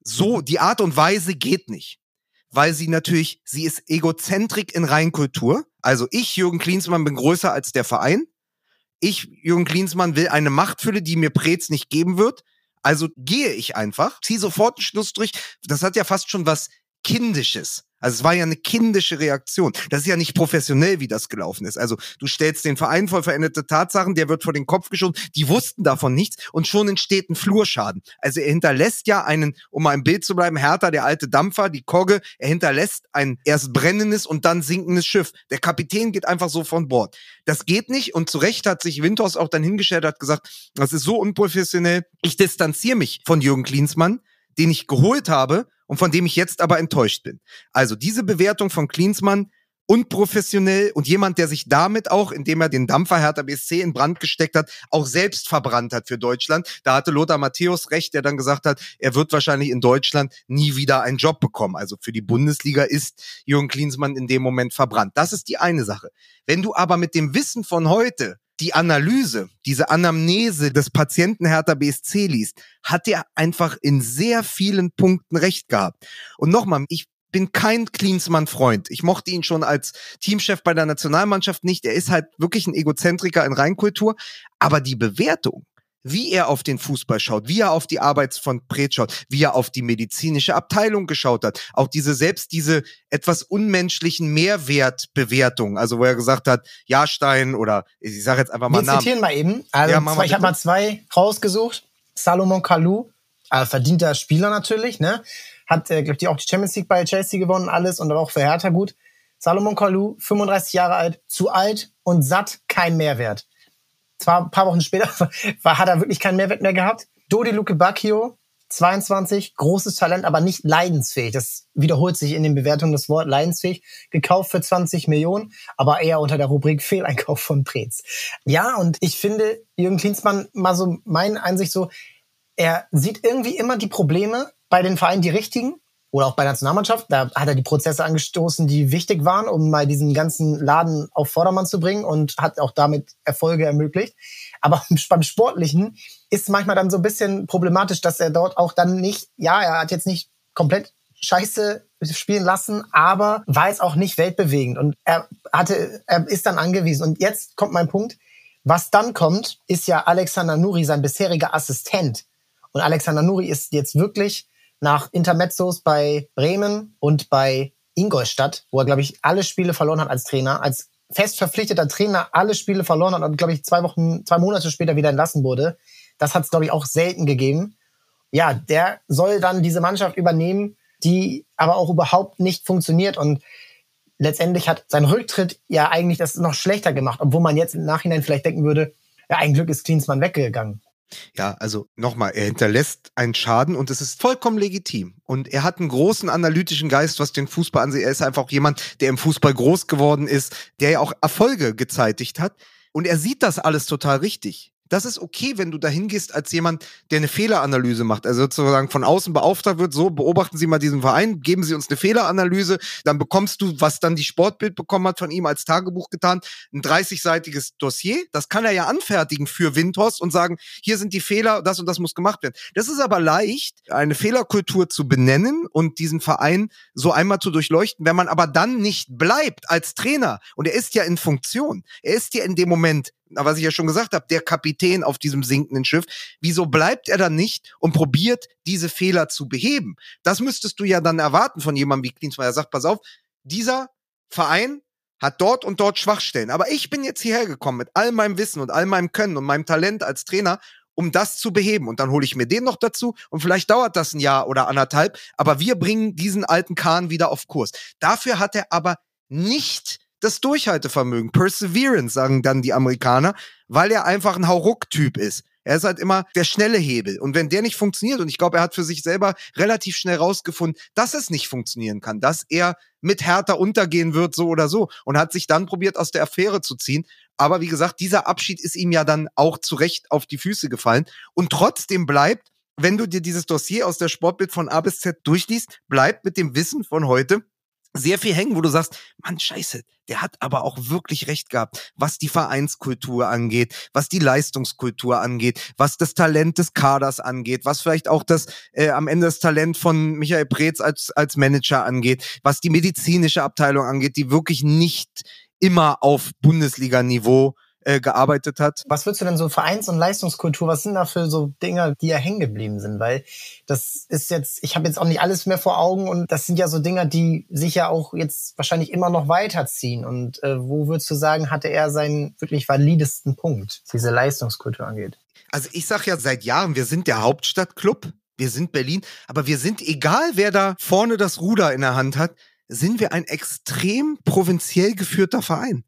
so, die Art und Weise geht nicht. Weil sie natürlich, sie ist Egozentrik in Reinkultur. Also ich, Jürgen Klinsmann, bin größer als der Verein. Ich, Jürgen Klinsmann, will eine Machtfülle, die mir Preetz nicht geben wird. Also gehe ich einfach, ziehe sofort einen Schlussstrich. Das hat ja fast schon was Kindisches. Also es war ja eine kindische Reaktion. Das ist ja nicht professionell, wie das gelaufen ist. Also du stellst den Verein vor veränderte Tatsachen, der wird vor den Kopf geschoben. Die wussten davon nichts und schon entsteht ein Flurschaden. Also er hinterlässt ja einen, um mal im Bild zu bleiben, Hertha, der alte Dampfer, die Kogge, er hinterlässt ein erst brennendes und dann sinkendes Schiff. Der Kapitän geht einfach so von Bord. Das geht nicht und zu Recht hat sich Winters auch dann hingestellt, hat gesagt, das ist so unprofessionell. Ich distanziere mich von Jürgen Klinsmann, den ich geholt habe und von dem ich jetzt aber enttäuscht bin. Also diese Bewertung von Klinsmann unprofessionell und jemand, der sich damit auch, indem er den Dampfer Hertha BSC in Brand gesteckt hat, auch selbst verbrannt hat für Deutschland. Da hatte Lothar Matthäus recht, der dann gesagt hat, er wird wahrscheinlich in Deutschland nie wieder einen Job bekommen. Also für die Bundesliga ist Jürgen Klinsmann in dem Moment verbrannt. Das ist die eine Sache. Wenn du aber mit dem Wissen von heute die Analyse, diese Anamnese des Patienten Hertha BSC liest, hat er einfach in sehr vielen Punkten recht gehabt. Und nochmal, ich bin kein Klinsmann-Freund. Ich mochte ihn schon als Teamchef bei der Nationalmannschaft nicht. Er ist halt wirklich ein Egozentriker in Reinkultur. Aber die Bewertung, wie er auf den Fußball schaut, wie er auf die Arbeit von Pret schaut, wie er auf die medizinische Abteilung geschaut hat, auch diese selbst diese etwas unmenschlichen Mehrwertbewertungen, also wo er gesagt hat, Jahrstein oder ich sage jetzt einfach mal Wir Namen. zitieren mal eben. Also Ja, zwei, ich habe mal zwei rausgesucht. Salomon Kalou, äh, verdienter Spieler natürlich, ne? Hat, äh, glaube ich, auch die Champions League bei Chelsea gewonnen, alles und auch für Hertha gut. Salomon Kalou, 35 Jahre alt, zu alt und satt, kein Mehrwert. Zwar ein paar Wochen später (laughs) war, hat er wirklich keinen Mehrwert mehr gehabt. Dodi Luke Bacchio, 22, großes Talent, aber nicht leidensfähig. Das wiederholt sich in den Bewertungen das Wort leidensfähig. Gekauft für 20 Millionen, aber eher unter der Rubrik Fehleinkauf von Preetz. Ja, und ich finde, Jürgen Klinsmann, mal so meine Einsicht so, er sieht irgendwie immer die Probleme bei den Vereinen, die richtigen, oder auch bei der Nationalmannschaft. Da hat er die Prozesse angestoßen, die wichtig waren, um mal diesen ganzen Laden auf Vordermann zu bringen und hat auch damit Erfolge ermöglicht. Aber (laughs) beim Sportlichen ist manchmal dann so ein bisschen problematisch, dass er dort auch dann nicht, ja, er hat jetzt nicht komplett Scheiße spielen lassen, aber war jetzt auch nicht weltbewegend und er hatte, er ist dann angewiesen. Und jetzt kommt mein Punkt. Was dann kommt, ist ja Alexander Nuri, sein bisheriger Assistent. Und Alexander Nuri ist jetzt wirklich nach Intermezzos bei Bremen und bei Ingolstadt, wo er, glaube ich, alle Spiele verloren hat als Trainer, als fest verpflichteter Trainer alle Spiele verloren hat und, glaube ich, zwei Wochen, zwei Monate später wieder entlassen wurde. Das hat es, glaube ich, auch selten gegeben. Ja, der soll dann diese Mannschaft übernehmen, die aber auch überhaupt nicht funktioniert und letztendlich hat sein Rücktritt ja eigentlich das noch schlechter gemacht, obwohl man jetzt im Nachhinein vielleicht denken würde, ja, ein Glück ist Klinsmann weggegangen. Ja, also nochmal, er hinterlässt einen Schaden und es ist vollkommen legitim. Und er hat einen großen analytischen Geist, was den Fußball ansieht. Er ist einfach auch jemand, der im Fußball groß geworden ist, der ja auch Erfolge gezeitigt hat. Und er sieht das alles total richtig. Das ist okay, wenn du dahin gehst als jemand, der eine Fehleranalyse macht. Also sozusagen von außen beauftragt wird, so beobachten Sie mal diesen Verein, geben Sie uns eine Fehleranalyse, dann bekommst du, was dann die Sportbild bekommen hat von ihm als Tagebuch getan, ein 30-seitiges Dossier. Das kann er ja anfertigen für Windhorst und sagen, hier sind die Fehler, das und das muss gemacht werden. Das ist aber leicht, eine Fehlerkultur zu benennen und diesen Verein so einmal zu durchleuchten. Wenn man aber dann nicht bleibt als Trainer, und er ist ja in Funktion, er ist ja in dem Moment was ich ja schon gesagt habe, der Kapitän auf diesem sinkenden Schiff, wieso bleibt er dann nicht und probiert, diese Fehler zu beheben? Das müsstest du ja dann erwarten von jemandem wie Klinsmann. Er sagt, pass auf, dieser Verein hat dort und dort Schwachstellen. Aber ich bin jetzt hierher gekommen mit all meinem Wissen und all meinem Können und meinem Talent als Trainer, um das zu beheben. Und dann hole ich mir den noch dazu und vielleicht dauert das ein Jahr oder anderthalb, aber wir bringen diesen alten Kahn wieder auf Kurs. Dafür hat er aber nicht das Durchhaltevermögen, Perseverance, sagen dann die Amerikaner, weil er einfach ein Hauruck-Typ ist. Er ist halt immer der schnelle Hebel. Und wenn der nicht funktioniert, und ich glaube, er hat für sich selber relativ schnell rausgefunden, dass es nicht funktionieren kann, dass er mit härter untergehen wird, so oder so, und hat sich dann probiert, aus der Affäre zu ziehen. Aber wie gesagt, dieser Abschied ist ihm ja dann auch zu Recht auf die Füße gefallen. Und trotzdem bleibt, wenn du dir dieses Dossier aus der Sportbild von A bis Z durchliest, bleibt mit dem Wissen von heute, sehr viel hängen, wo du sagst, Mann, scheiße, der hat aber auch wirklich recht gehabt, was die Vereinskultur angeht, was die Leistungskultur angeht, was das Talent des Kaders angeht, was vielleicht auch das äh, am Ende das Talent von Michael Preetz als, als Manager angeht, was die medizinische Abteilung angeht, die wirklich nicht immer auf Bundesliga-Niveau äh, gearbeitet hat. Was würdest du denn so Vereins- und Leistungskultur, was sind da für so Dinge, die ja hängen geblieben sind? Weil das ist jetzt, ich habe jetzt auch nicht alles mehr vor Augen und das sind ja so Dinge, die sich ja auch jetzt wahrscheinlich immer noch weiterziehen. Und äh, wo würdest du sagen, hatte er seinen wirklich validesten Punkt, was diese Leistungskultur angeht? Also ich sag ja seit Jahren, wir sind der Hauptstadtclub, wir sind Berlin, aber wir sind, egal wer da vorne das Ruder in der Hand hat, sind wir ein extrem provinziell geführter Verein.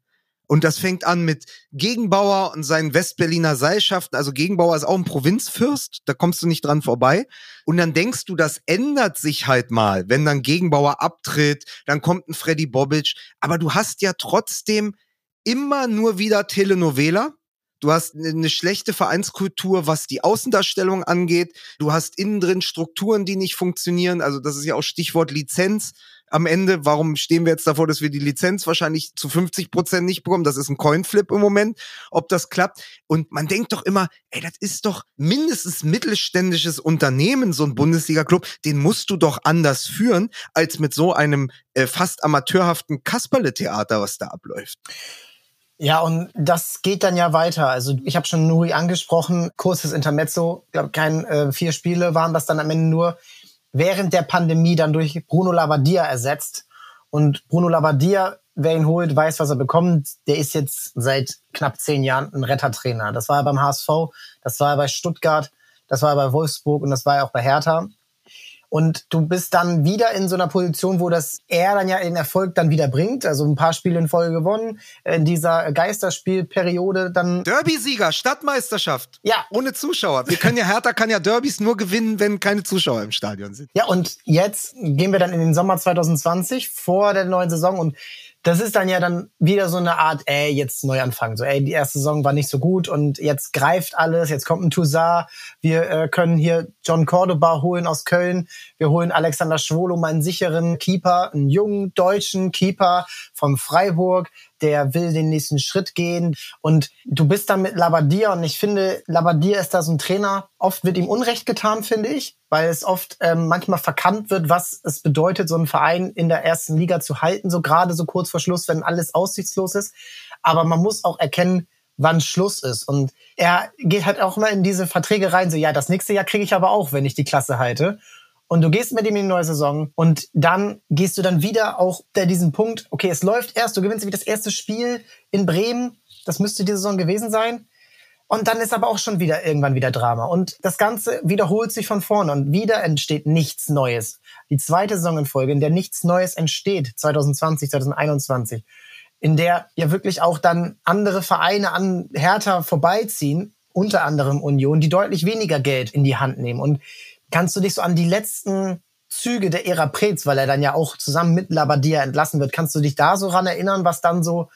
Und das fängt an mit Gegenbauer und seinen Westberliner Seilschaften. Also Gegenbauer ist auch ein Provinzfürst, da kommst du nicht dran vorbei. Und dann denkst du, das ändert sich halt mal, wenn dann Gegenbauer abtritt, dann kommt ein Freddy Bobic. Aber du hast ja trotzdem immer nur wieder Telenovela. Du hast eine schlechte Vereinskultur, was die Außendarstellung angeht. Du hast innen drin Strukturen, die nicht funktionieren. Also das ist ja auch Stichwort Lizenz am Ende. Warum stehen wir jetzt davor, dass wir die Lizenz wahrscheinlich zu 50 Prozent nicht bekommen? Das ist ein Coinflip im Moment, ob das klappt. Und man denkt doch immer, ey, das ist doch mindestens mittelständisches Unternehmen, so ein Bundesliga-Club. Den musst du doch anders führen, als mit so einem äh, fast amateurhaften Kasperle-Theater, was da abläuft. Ja, und das geht dann ja weiter. Also ich habe schon Nuri angesprochen, kurzes Intermezzo, glaube, kein äh, vier Spiele waren das dann am Ende nur während der Pandemie dann durch Bruno Labbadia ersetzt. Und Bruno Labbadia, wer ihn holt, weiß, was er bekommt. Der ist jetzt seit knapp zehn Jahren ein Rettertrainer. Das war er beim HSV, das war er bei Stuttgart, das war er bei Wolfsburg und das war er auch bei Hertha. Und du bist dann wieder in so einer Position, wo das er dann ja den Erfolg dann wieder bringt. Also ein paar Spiele in Folge gewonnen. In dieser Geisterspielperiode dann. Derby-Sieger, Stadtmeisterschaft. Ja. Ohne Zuschauer. Wir können ja, Hertha kann ja Derbys nur gewinnen, wenn keine Zuschauer im Stadion sind. Ja, und jetzt gehen wir dann in den Sommer 2020 vor der neuen Saison und das ist dann ja dann wieder so eine Art, ey, jetzt Neuanfang. So, ey, die erste Saison war nicht so gut und jetzt greift alles, jetzt kommt ein Toussaint, wir äh, können hier John Cordoba holen aus Köln, wir holen Alexander Schwolo, einen sicheren Keeper, einen jungen deutschen Keeper vom Freiburg, der will den nächsten Schritt gehen. Und du bist dann mit Labadia und ich finde, Labadia ist da so ein Trainer. Oft wird ihm Unrecht getan, finde ich, weil es oft ähm, manchmal verkannt wird, was es bedeutet, so einen Verein in der ersten Liga zu halten, so gerade so kurz vor Schluss, wenn alles aussichtslos ist. Aber man muss auch erkennen, wann Schluss ist. Und er geht halt auch immer in diese Verträge rein, so ja, das nächste Jahr kriege ich aber auch, wenn ich die Klasse halte und du gehst mit ihm in die neue Saison und dann gehst du dann wieder auch bei diesem Punkt, okay, es läuft erst, du gewinnst wie das erste Spiel in Bremen, das müsste die Saison gewesen sein. Und dann ist aber auch schon wieder irgendwann wieder Drama. Und das Ganze wiederholt sich von vorne und wieder entsteht nichts Neues. Die zweite Saison in Folge, in der nichts Neues entsteht, 2020, 2021, in der ja wirklich auch dann andere Vereine an Hertha vorbeiziehen, unter anderem Union, die deutlich weniger Geld in die Hand nehmen. Und Kannst du dich so an die letzten Züge der Ära Preetz, weil er dann ja auch zusammen mit Labadia entlassen wird, kannst du dich da so ran erinnern, was dann so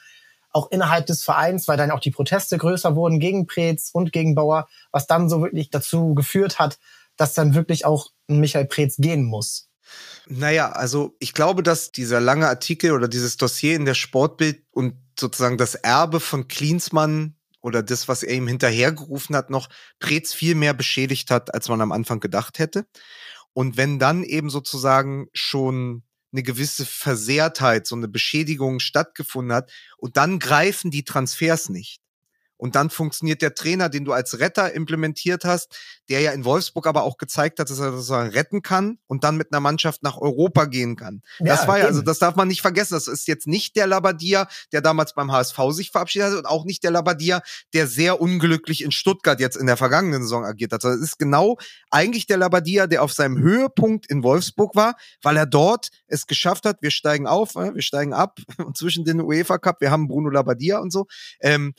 auch innerhalb des Vereins, weil dann auch die Proteste größer wurden gegen Preetz und gegen Bauer, was dann so wirklich dazu geführt hat, dass dann wirklich auch Michael Preetz gehen muss? Naja, also ich glaube, dass dieser lange Artikel oder dieses Dossier in der Sportbild und sozusagen das Erbe von Klinsmann oder das, was er ihm hinterhergerufen hat, noch Preetz viel mehr beschädigt hat, als man am Anfang gedacht hätte. Und wenn dann eben sozusagen schon eine gewisse Versehrtheit, so eine Beschädigung stattgefunden hat und dann greifen die Transfers nicht, und dann funktioniert der Trainer, den du als Retter implementiert hast, der ja in Wolfsburg aber auch gezeigt hat, dass er das retten kann und dann mit einer Mannschaft nach Europa gehen kann. Ja, das war ja, also das darf man nicht vergessen. Das ist jetzt nicht der Labadia, der damals beim HSV sich verabschiedet hat und auch nicht der Labadia, der sehr unglücklich in Stuttgart jetzt in der vergangenen Saison agiert hat. Das ist genau eigentlich der Labadia, der auf seinem Höhepunkt in Wolfsburg war, weil er dort es geschafft hat, wir steigen auf, äh, wir steigen ab (laughs) und zwischen den UEFA Cup, wir haben Bruno Labadia und so. Ähm,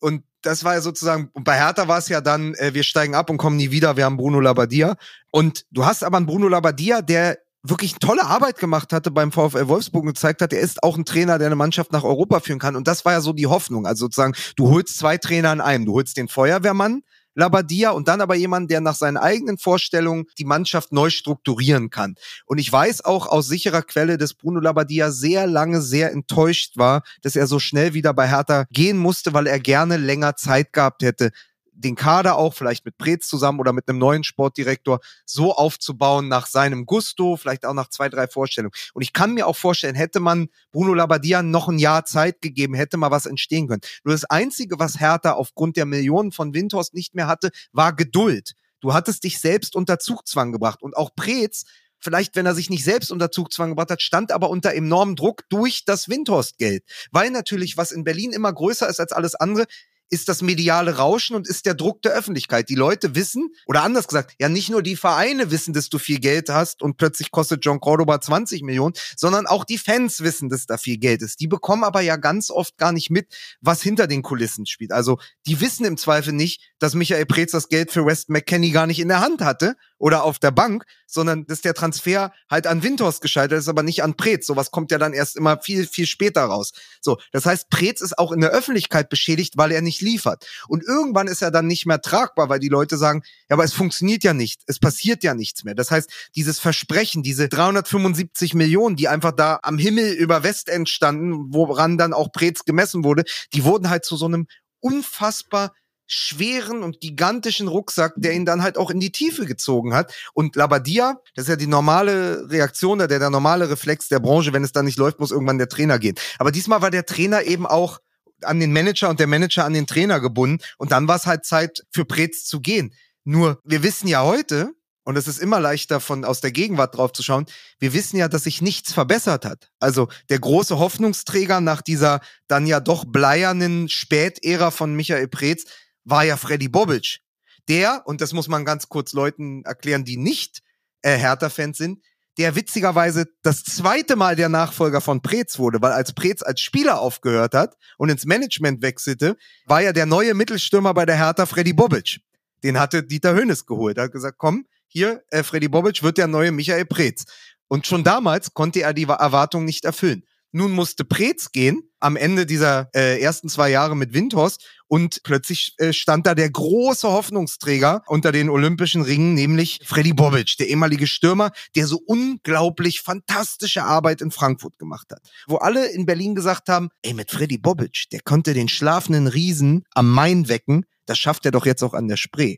und das war ja sozusagen, bei Hertha war es ja dann, äh, wir steigen ab und kommen nie wieder, wir haben Bruno Labbadia. Und du hast aber einen Bruno Labbadia, der wirklich tolle Arbeit gemacht hatte beim VfL Wolfsburg und gezeigt hat, er ist auch ein Trainer, der eine Mannschaft nach Europa führen kann. Und das war ja so die Hoffnung. Also sozusagen, du holst zwei Trainer in einem. Du holst den Feuerwehrmann, Labadia und dann aber jemand, der nach seinen eigenen Vorstellungen die Mannschaft neu strukturieren kann. Und ich weiß auch aus sicherer Quelle, dass Bruno Labadia sehr lange sehr enttäuscht war, dass er so schnell wieder bei Hertha gehen musste, weil er gerne länger Zeit gehabt hätte, den Kader auch vielleicht mit Preetz zusammen oder mit einem neuen Sportdirektor so aufzubauen nach seinem Gusto, vielleicht auch nach zwei, drei Vorstellungen. Und ich kann mir auch vorstellen, hätte man Bruno Labbadia noch ein Jahr Zeit gegeben, hätte mal was entstehen können. Nur das Einzige, was Hertha aufgrund der Millionen von Windhorst nicht mehr hatte, war Geduld. Du hattest dich selbst unter Zugzwang gebracht. Und auch Preetz vielleicht, wenn er sich nicht selbst unter Zugzwang gebracht hat, stand aber unter enormem Druck durch das Windhorst-Geld. Weil natürlich, was in Berlin immer größer ist als alles andere, ist das mediale Rauschen und ist der Druck der Öffentlichkeit. Die Leute wissen, oder anders gesagt, ja nicht nur die Vereine wissen, dass du viel Geld hast und plötzlich kostet John Cordoba 20 Millionen, sondern auch die Fans wissen, dass da viel Geld ist. Die bekommen aber ja ganz oft gar nicht mit, was hinter den Kulissen spielt. Also die wissen im Zweifel nicht, dass Michael Preetz das Geld für West McKenney gar nicht in der Hand hatte oder auf der Bank, sondern dass der Transfer halt an Windhorst gescheitert ist, aber nicht an Preetz. Sowas kommt ja dann erst immer viel, viel später raus. So, das heißt, Preetz ist auch in der Öffentlichkeit beschädigt, weil er nicht liefert. Und irgendwann ist er dann nicht mehr tragbar, weil die Leute sagen, ja, aber es funktioniert ja nicht, es passiert ja nichts mehr. Das heißt, dieses Versprechen, diese 375 Millionen, die einfach da am Himmel über Westend standen, woran dann auch Preetz gemessen wurde, die wurden halt zu so einem unfassbar schweren und gigantischen Rucksack, der ihn dann halt auch in die Tiefe gezogen hat. Und Labadia, das ist ja die normale Reaktion, der, der normale Reflex der Branche, wenn es dann nicht läuft, muss irgendwann der Trainer gehen. Aber diesmal war der Trainer eben auch an den Manager und der Manager an den Trainer gebunden. Und dann war es halt Zeit für Preetz zu gehen. Nur, wir wissen ja heute, und es ist immer leichter von aus der Gegenwart drauf zu schauen, wir wissen ja, dass sich nichts verbessert hat. Also der große Hoffnungsträger nach dieser dann ja doch bleiernen Spätära von Michael Preetz war ja Freddy Bobic. Der, und das muss man ganz kurz Leuten erklären, die nicht äh, Hertha-Fans sind, der witzigerweise das zweite Mal der Nachfolger von Preetz wurde, weil als Preetz als Spieler aufgehört hat und ins Management wechselte, war ja der neue Mittelstürmer bei der Hertha Freddy Bobic. Den hatte Dieter Hönes geholt. Er hat gesagt, komm, hier, äh, Freddy Bobic wird der neue Michael Preetz. Und schon damals konnte er die Erwartung nicht erfüllen. Nun musste Preetz gehen am Ende dieser äh, ersten zwei Jahre mit Windhorst und plötzlich äh, stand da der große Hoffnungsträger unter den Olympischen Ringen, nämlich Freddy Bobic, der ehemalige Stürmer, der so unglaublich fantastische Arbeit in Frankfurt gemacht hat. Wo alle in Berlin gesagt haben, ey, mit Freddy Bobic, der konnte den schlafenden Riesen am Main wecken, das schafft er doch jetzt auch an der Spree.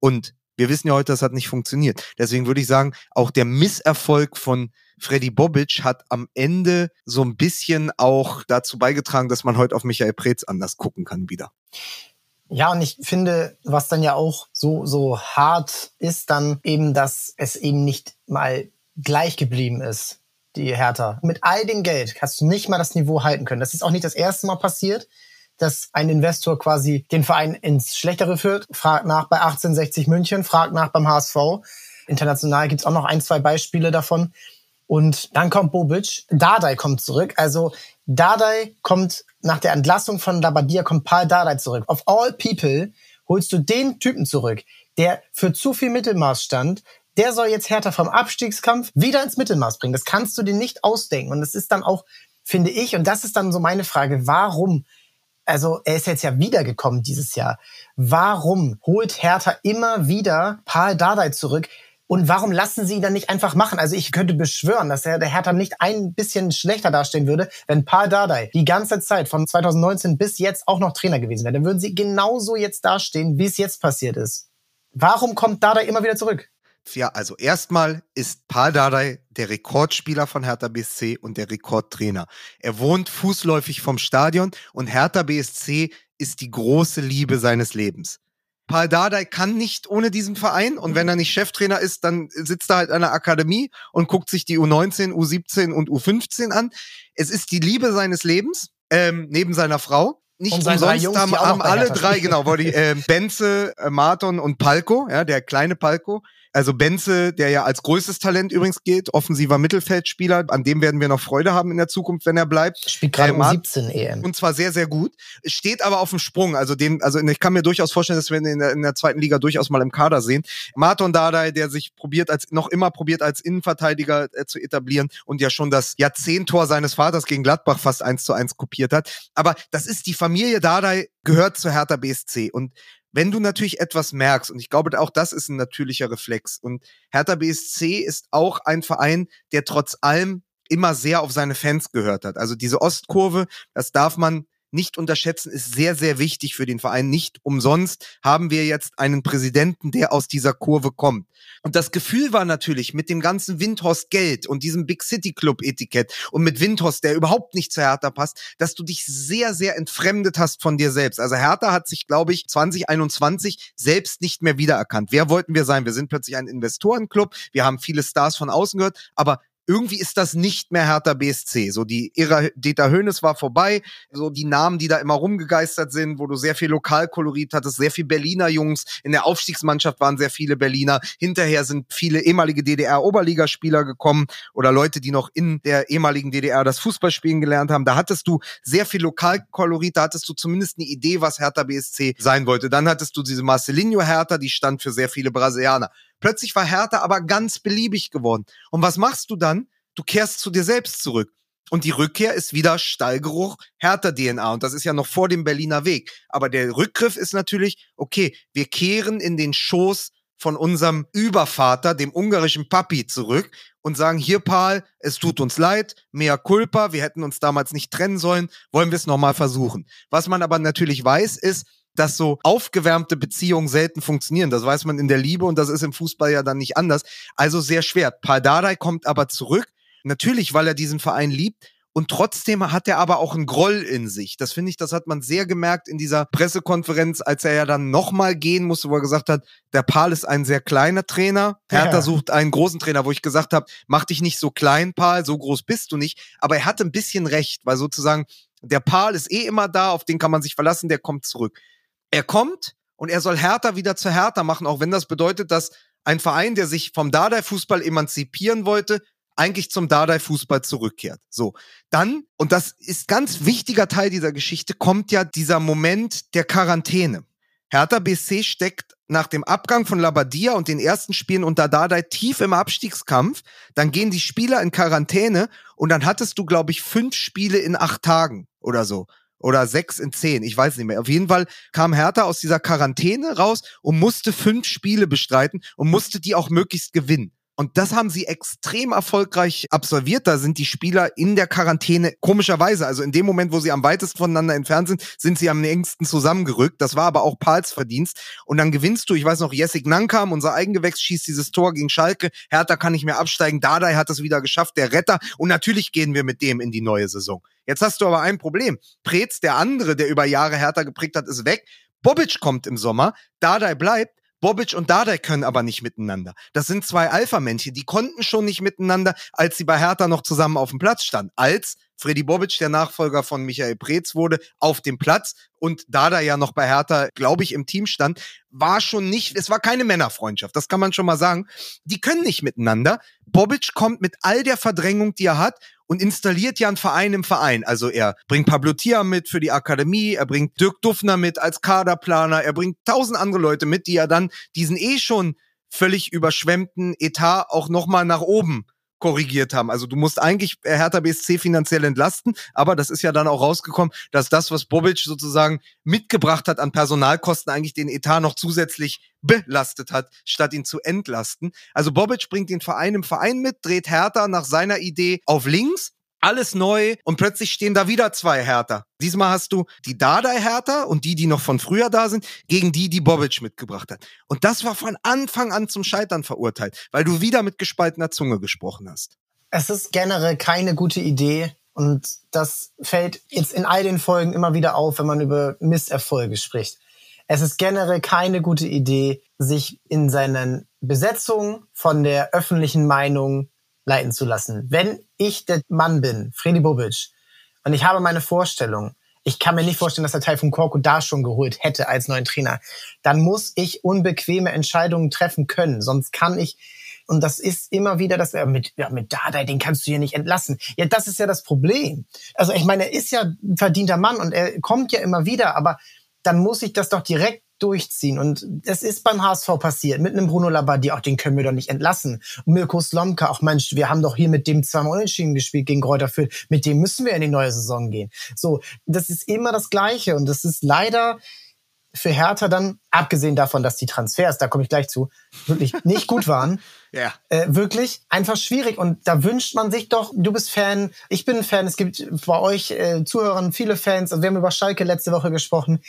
Und wir wissen ja heute, das hat nicht funktioniert. Deswegen würde ich sagen, auch der Misserfolg von Freddy Bobic hat am Ende so ein bisschen auch dazu beigetragen, dass man heute auf Michael Preetz anders gucken kann wieder. Ja, und ich finde, was dann ja auch so, so hart ist, dann eben, dass es eben nicht mal gleich geblieben ist, die Hertha. Mit all dem Geld hast du nicht mal das Niveau halten können. Das ist auch nicht das erste Mal passiert, dass ein Investor quasi den Verein ins Schlechtere führt. Fragt nach bei 1860 München, fragt nach beim HSV. International gibt's auch noch ein, zwei Beispiele davon. Und dann kommt Bobic, Dardai kommt zurück. Also Dardai kommt nach der Entlassung von Labadia, kommt Paul Dardai zurück. Of all people holst du den Typen zurück, der für zu viel Mittelmaß stand. Der soll jetzt Hertha vom Abstiegskampf wieder ins Mittelmaß bringen. Das kannst du dir nicht ausdenken. Und das ist dann auch, finde ich, und das ist dann so meine Frage, warum also er ist jetzt ja wiedergekommen dieses Jahr. Warum holt Hertha immer wieder Paul Dardai zurück? Und warum lassen sie ihn dann nicht einfach machen? Also ich könnte beschwören, dass der, Hertha nicht ein bisschen schlechter dastehen würde, wenn Paul Dardai die ganze Zeit von 2019 bis jetzt auch noch Trainer gewesen wäre. Dann würden sie genauso jetzt dastehen, wie es jetzt passiert ist. Warum kommt Dardai immer wieder zurück? Ja, also erstmal ist Paul Dardai der Rekordspieler von Hertha BSC und der Rekordtrainer. Er wohnt fußläufig vom Stadion und Hertha BSC ist die große Liebe seines Lebens. Paul Dardai kann nicht ohne diesen Verein und wenn er nicht Cheftrainer ist, dann sitzt er halt an der Akademie und guckt sich die U19, U17 und U15 an. Es ist die Liebe seines Lebens, ähm, neben seiner Frau. Nicht umsonst Jungs, haben, haben alle drei, genau, die äh, Benze, äh, Marton und Palko, ja, der kleine Palko, also Benze, der ja als größtes Talent übrigens geht, offensiver Mittelfeldspieler, an dem werden wir noch Freude haben in der Zukunft, wenn er bleibt. Spielt gerade um 17 EM. Und zwar sehr, sehr gut. Steht aber auf dem Sprung. Also den, also ich kann mir durchaus vorstellen, dass wir ihn in der, in der zweiten Liga durchaus mal im Kader sehen. Marton Dardai, der sich probiert als, noch immer probiert als Innenverteidiger äh, zu etablieren und ja schon das Jahrzehnttor seines Vaters gegen Gladbach fast eins zu eins kopiert hat. Aber das ist die Familie Dardai gehört zu Hertha BSC und wenn du natürlich etwas merkst, und ich glaube, auch das ist ein natürlicher Reflex, und Hertha BSC ist auch ein Verein, der trotz allem immer sehr auf seine Fans gehört hat. Also diese Ostkurve, das darf man nicht unterschätzen, ist sehr, sehr wichtig für den Verein. Nicht umsonst haben wir jetzt einen Präsidenten, der aus dieser Kurve kommt. Und das Gefühl war natürlich mit dem ganzen Windhorst Geld und diesem Big City Club Etikett und mit Windhorst, der überhaupt nicht zu Hertha passt, dass du dich sehr, sehr entfremdet hast von dir selbst. Also Hertha hat sich, glaube ich, 2021 selbst nicht mehr wiedererkannt. Wer wollten wir sein? Wir sind plötzlich ein Investorenclub. Wir haben viele Stars von außen gehört, aber irgendwie ist das nicht mehr Hertha BSC. So die Ära Dieter Höhnes war vorbei. So die Namen, die da immer rumgegeistert sind, wo du sehr viel Lokalkolorit hattest, sehr viel Berliner Jungs. In der Aufstiegsmannschaft waren sehr viele Berliner. Hinterher sind viele ehemalige DDR-Oberligaspieler gekommen oder Leute, die noch in der ehemaligen DDR das Fußballspielen gelernt haben. Da hattest du sehr viel Lokalkolorit. Da hattest du zumindest eine Idee, was Hertha BSC sein wollte. Dann hattest du diese Marcelinho Hertha, die stand für sehr viele Brasilianer. Plötzlich war Hertha aber ganz beliebig geworden. Und was machst du dann? Du kehrst zu dir selbst zurück. Und die Rückkehr ist wieder Stallgeruch, härter DNA. Und das ist ja noch vor dem Berliner Weg. Aber der Rückgriff ist natürlich, okay, wir kehren in den Schoß von unserem Übervater, dem ungarischen Papi, zurück und sagen, hier, Paul, es tut uns leid, mea culpa, wir hätten uns damals nicht trennen sollen, wollen wir es nochmal versuchen. Was man aber natürlich weiß, ist, dass so aufgewärmte Beziehungen selten funktionieren. Das weiß man in der Liebe und das ist im Fußball ja dann nicht anders. Also sehr schwer. Pardadei kommt aber zurück. Natürlich, weil er diesen Verein liebt. Und trotzdem hat er aber auch einen Groll in sich. Das finde ich, das hat man sehr gemerkt in dieser Pressekonferenz, als er ja dann nochmal gehen musste, wo er gesagt hat, der Paul ist ein sehr kleiner Trainer. Hertha ja. sucht einen großen Trainer, wo ich gesagt habe, mach dich nicht so klein, Paul, so groß bist du nicht. Aber er hatte ein bisschen recht, weil sozusagen der Paul ist eh immer da, auf den kann man sich verlassen, der kommt zurück. Er kommt und er soll Hertha wieder zu Hertha machen, auch wenn das bedeutet, dass ein Verein, der sich vom Dardai-Fußball emanzipieren wollte, eigentlich zum Dardai-Fußball zurückkehrt. So, dann, und das ist ganz wichtiger Teil dieser Geschichte, kommt ja dieser Moment der Quarantäne. Hertha BC steckt nach dem Abgang von Labadia und den ersten Spielen unter Dardai tief im Abstiegskampf. Dann gehen die Spieler in Quarantäne und dann hattest du, glaube ich, fünf Spiele in acht Tagen oder so oder sechs in zehn, ich weiß nicht mehr. Auf jeden Fall kam Hertha aus dieser Quarantäne raus und musste fünf Spiele bestreiten und musste die auch möglichst gewinnen. Und das haben sie extrem erfolgreich absolviert. Da sind die Spieler in der Quarantäne komischerweise, also in dem Moment, wo sie am weitesten voneinander entfernt sind, sind sie am engsten zusammengerückt. Das war aber auch Pals Verdienst. Und dann gewinnst du, ich weiß noch, Jessic Nankam, unser Eigengewächs, schießt dieses Tor gegen Schalke. Hertha kann nicht mehr absteigen. Dadai hat es wieder geschafft, der Retter. Und natürlich gehen wir mit dem in die neue Saison. Jetzt hast du aber ein Problem. Preetz, der andere, der über Jahre Hertha geprägt hat, ist weg. Bobic kommt im Sommer. Dadai bleibt. Bobic und Dardai können aber nicht miteinander. Das sind zwei Alpha-Männchen, die konnten schon nicht miteinander, als sie bei Hertha noch zusammen auf dem Platz standen. Als Freddy Bobic, der Nachfolger von Michael Preetz wurde, auf dem Platz und Dada ja noch bei Hertha, glaube ich, im Team stand, war schon nicht, es war keine Männerfreundschaft, das kann man schon mal sagen. Die können nicht miteinander. Bobic kommt mit all der Verdrängung, die er hat und installiert ja einen Verein im Verein. Also er bringt Pablo Tia mit für die Akademie, er bringt Dirk Duffner mit als Kaderplaner, er bringt tausend andere Leute mit, die er dann diesen eh schon völlig überschwemmten Etat auch nochmal nach oben korrigiert haben. Also du musst eigentlich Hertha BSC finanziell entlasten, aber das ist ja dann auch rausgekommen, dass das, was Bobic sozusagen mitgebracht hat an Personalkosten, eigentlich den Etat noch zusätzlich belastet hat, statt ihn zu entlasten. Also Bobic bringt den Verein im Verein mit, dreht Hertha nach seiner Idee auf links alles neu und plötzlich stehen da wieder zwei Härter. Diesmal hast du die Dardai-Härter und die, die noch von früher da sind, gegen die, die Bobic mitgebracht hat. Und das war von Anfang an zum Scheitern verurteilt, weil du wieder mit gespaltener Zunge gesprochen hast. Es ist generell keine gute Idee und das fällt jetzt in all den Folgen immer wieder auf, wenn man über Misserfolge spricht. Es ist generell keine gute Idee, sich in seinen Besetzungen von der öffentlichen Meinung leiten zu lassen. Wenn ich der Mann bin, Freddy Bobic, und ich habe meine Vorstellung, ich kann mir nicht vorstellen, dass der Teil von Korko da schon geholt hätte als neuen Trainer, dann muss ich unbequeme Entscheidungen treffen können. Sonst kann ich, und das ist immer wieder das, ja, mit, ja, mit Dada, den kannst du hier nicht entlassen. Ja, das ist ja das Problem. Also ich meine, er ist ja ein verdienter Mann und er kommt ja immer wieder, aber dann muss ich das doch direkt durchziehen. Und das ist beim HSV passiert. Mit einem Bruno Labbadia, auch den können wir doch nicht entlassen. Und Mirko Slomka, auch Mensch, wir haben doch hier mit dem zweimal Unentschieden gespielt gegen Kräuter Fürth. Mit dem müssen wir in die neue Saison gehen. So, das ist immer das Gleiche. Und das ist leider für Hertha dann, abgesehen davon, dass die Transfers, da komme ich gleich zu, wirklich nicht gut waren. (laughs) ja. Äh, wirklich einfach schwierig. Und da wünscht man sich doch, du bist Fan, ich bin Fan, es gibt bei euch äh, Zuhörern viele Fans. Also wir haben über Schalke letzte Woche gesprochen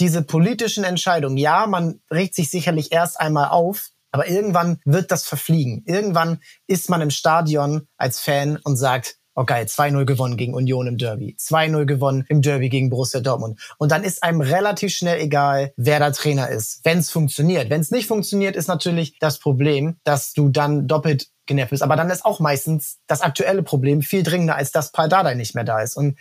diese politischen Entscheidungen, ja, man regt sich sicherlich erst einmal auf, aber irgendwann wird das verfliegen. Irgendwann ist man im Stadion als Fan und sagt, Oh geil, 2-0 gewonnen gegen Union im Derby, 2-0 gewonnen im Derby gegen Borussia Dortmund. Und dann ist einem relativ schnell egal, wer da Trainer ist, wenn es funktioniert. Wenn es nicht funktioniert, ist natürlich das Problem, dass du dann doppelt genervt bist. Aber dann ist auch meistens das aktuelle Problem viel dringender, als dass Paul Dardai nicht mehr da ist. Und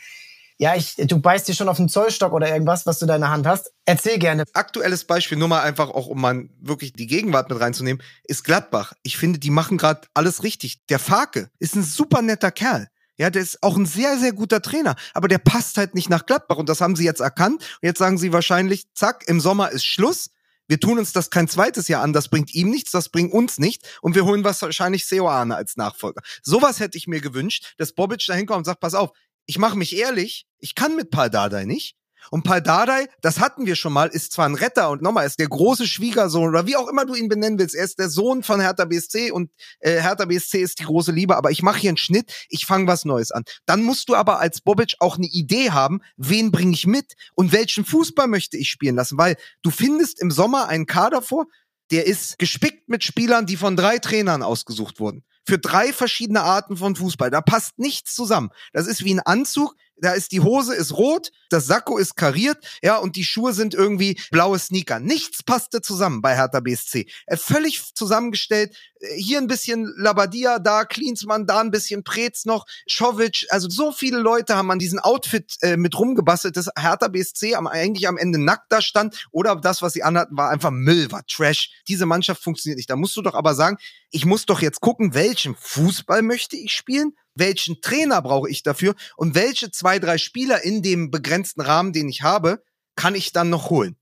ja, ich, du beißt dir schon auf den Zollstock oder irgendwas, was du in der Hand hast. Erzähl gerne. Aktuelles Beispiel, nur mal einfach auch, um mal wirklich die Gegenwart mit reinzunehmen, ist Gladbach. Ich finde, die machen gerade alles richtig. Der Farke ist ein super netter Kerl. Ja, der ist auch ein sehr, sehr guter Trainer. Aber der passt halt nicht nach Gladbach. Und das haben sie jetzt erkannt. Und jetzt sagen sie wahrscheinlich, zack, im Sommer ist Schluss. Wir tun uns das kein zweites Jahr an, das bringt ihm nichts, das bringt uns nichts und wir holen wahrscheinlich Seoane als Nachfolger. Sowas hätte ich mir gewünscht, dass Bobic da hinkommt und sagt, pass auf, ich mache mich ehrlich, ich kann mit Paul Dardai nicht. Und Paul Dardai, das hatten wir schon mal, ist zwar ein Retter und nochmal, ist der große Schwiegersohn oder wie auch immer du ihn benennen willst. Er ist der Sohn von Hertha BSC und äh, Hertha BSC ist die große Liebe, aber ich mache hier einen Schnitt, ich fange was Neues an. Dann musst du aber als Bobic auch eine Idee haben, wen bringe ich mit und welchen Fußball möchte ich spielen lassen, weil du findest im Sommer einen Kader vor, der ist gespickt mit Spielern, die von drei Trainern ausgesucht wurden für drei verschiedene Arten von Fußball. Da passt nichts zusammen. Das ist wie ein Anzug, da ist die Hose ist rot, das Sakko ist kariert, ja, und die Schuhe sind irgendwie blaue Sneaker. Nichts passte zusammen bei Hertha BSC. Er völlig zusammengestellt. Hier ein bisschen Labadia, da Klinsmann, da ein bisschen Preetz noch, Schovic. Also so viele Leute haben an diesem Outfit äh, mit rumgebastelt, dass Hertha BSC am, eigentlich am Ende nackt da stand oder das, was sie anhatten, war einfach Müll, war Trash. Diese Mannschaft funktioniert nicht. Da musst du doch aber sagen, ich muss doch jetzt gucken, welchen Fußball möchte ich spielen welchen Trainer brauche ich dafür und welche zwei, drei Spieler in dem begrenzten Rahmen, den ich habe, kann ich dann noch holen.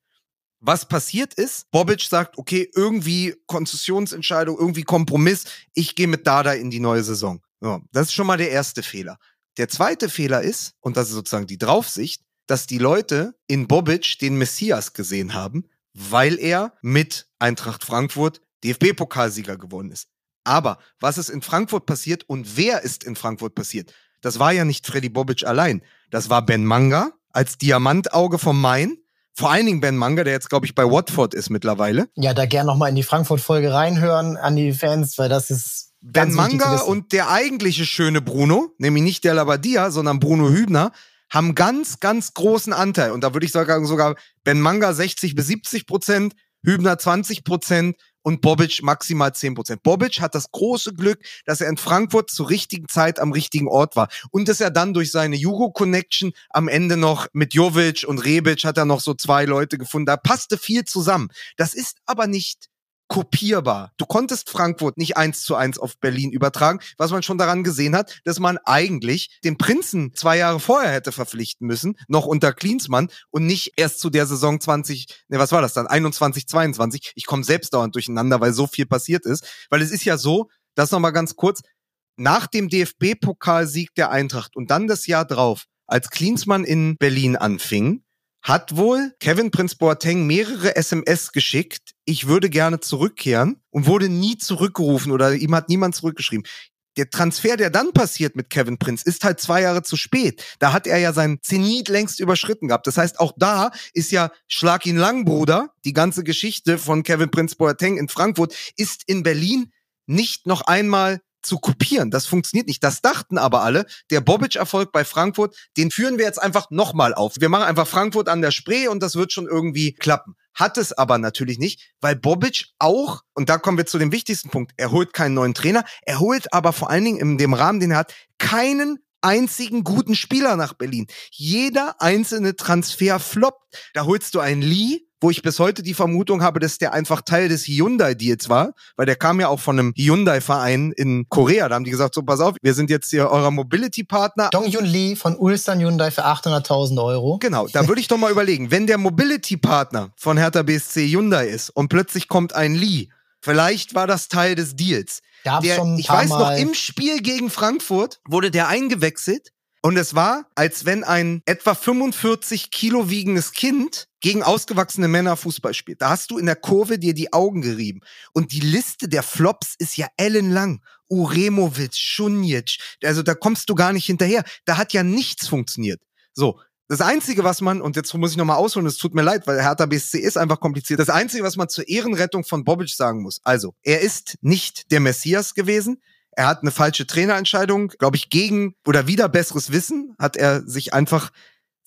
Was passiert ist, Bobic sagt, okay, irgendwie Konzessionsentscheidung, irgendwie Kompromiss, ich gehe mit Dada in die neue Saison. Ja, das ist schon mal der erste Fehler. Der zweite Fehler ist, und das ist sozusagen die Draufsicht, dass die Leute in Bobic den Messias gesehen haben, weil er mit Eintracht Frankfurt DFB-Pokalsieger geworden ist. Aber was ist in Frankfurt passiert und wer ist in Frankfurt passiert? Das war ja nicht Freddy Bobic allein. Das war Ben Manga als Diamantauge vom Main. Vor allen Dingen Ben Manga, der jetzt, glaube ich, bei Watford ist mittlerweile. Ja, da gern nochmal in die Frankfurt-Folge reinhören an die Fans, weil das ist. Ben Manga und der eigentliche schöne Bruno, nämlich nicht der Labadia, sondern Bruno Hübner, haben ganz, ganz großen Anteil. Und da würde ich sagen, sogar Ben Manga 60 bis 70 Prozent, Hübner 20 Prozent und Bobic maximal 10%. Bobic hat das große Glück, dass er in Frankfurt zur richtigen Zeit am richtigen Ort war und dass er dann durch seine Jugo-Connection am Ende noch mit Jovic und Rebic hat er noch so zwei Leute gefunden. Da passte viel zusammen. Das ist aber nicht kopierbar. Du konntest Frankfurt nicht eins zu eins auf Berlin übertragen, was man schon daran gesehen hat, dass man eigentlich den Prinzen zwei Jahre vorher hätte verpflichten müssen, noch unter Klinsmann und nicht erst zu der Saison 20, ne, was war das dann? 21, 22. Ich komme selbst dauernd durcheinander, weil so viel passiert ist. Weil es ist ja so, das nochmal ganz kurz, nach dem DFB-Pokalsieg der Eintracht und dann das Jahr drauf, als Klinsmann in Berlin anfing, hat wohl Kevin Prince Boateng mehrere SMS geschickt, ich würde gerne zurückkehren und wurde nie zurückgerufen oder ihm hat niemand zurückgeschrieben. Der Transfer, der dann passiert mit Kevin Prince, ist halt zwei Jahre zu spät. Da hat er ja sein Zenit längst überschritten gehabt. Das heißt, auch da ist ja Schlag ihn lang, Bruder. Die ganze Geschichte von Kevin Prince Boateng in Frankfurt ist in Berlin nicht noch einmal zu kopieren. Das funktioniert nicht. Das dachten aber alle. Der Bobic-Erfolg bei Frankfurt, den führen wir jetzt einfach nochmal auf. Wir machen einfach Frankfurt an der Spree und das wird schon irgendwie klappen. Hat es aber natürlich nicht, weil Bobic auch, und da kommen wir zu dem wichtigsten Punkt, er holt keinen neuen Trainer, er holt aber vor allen Dingen in dem Rahmen, den er hat, keinen einzigen guten Spieler nach Berlin. Jeder einzelne Transfer floppt. Da holst du einen Lee, wo ich bis heute die Vermutung habe, dass der einfach Teil des Hyundai-Deals war, weil der kam ja auch von einem Hyundai-Verein in Korea. Da haben die gesagt, so pass auf, wir sind jetzt hier eurer Mobility-Partner. Dong Yun Lee von Ulsan Hyundai für 800.000 Euro. Genau, da würde ich doch mal überlegen, wenn der Mobility-Partner von Hertha BSC Hyundai ist und plötzlich kommt ein Lee, vielleicht war das Teil des Deals. Der, ich weiß noch, im Spiel gegen Frankfurt wurde der eingewechselt und es war, als wenn ein etwa 45 Kilo wiegendes Kind gegen ausgewachsene Männer Fußball spielt. Da hast du in der Kurve dir die Augen gerieben. Und die Liste der Flops ist ja ellenlang. Uremovic, Schunjic, also da kommst du gar nicht hinterher. Da hat ja nichts funktioniert. So, das Einzige, was man, und jetzt muss ich nochmal ausholen, es tut mir leid, weil Hertha BSC ist einfach kompliziert. Das Einzige, was man zur Ehrenrettung von Bobic sagen muss, also, er ist nicht der Messias gewesen. er hat eine falsche Trainerentscheidung, glaube ich, gegen oder wieder besseres Wissen hat er sich einfach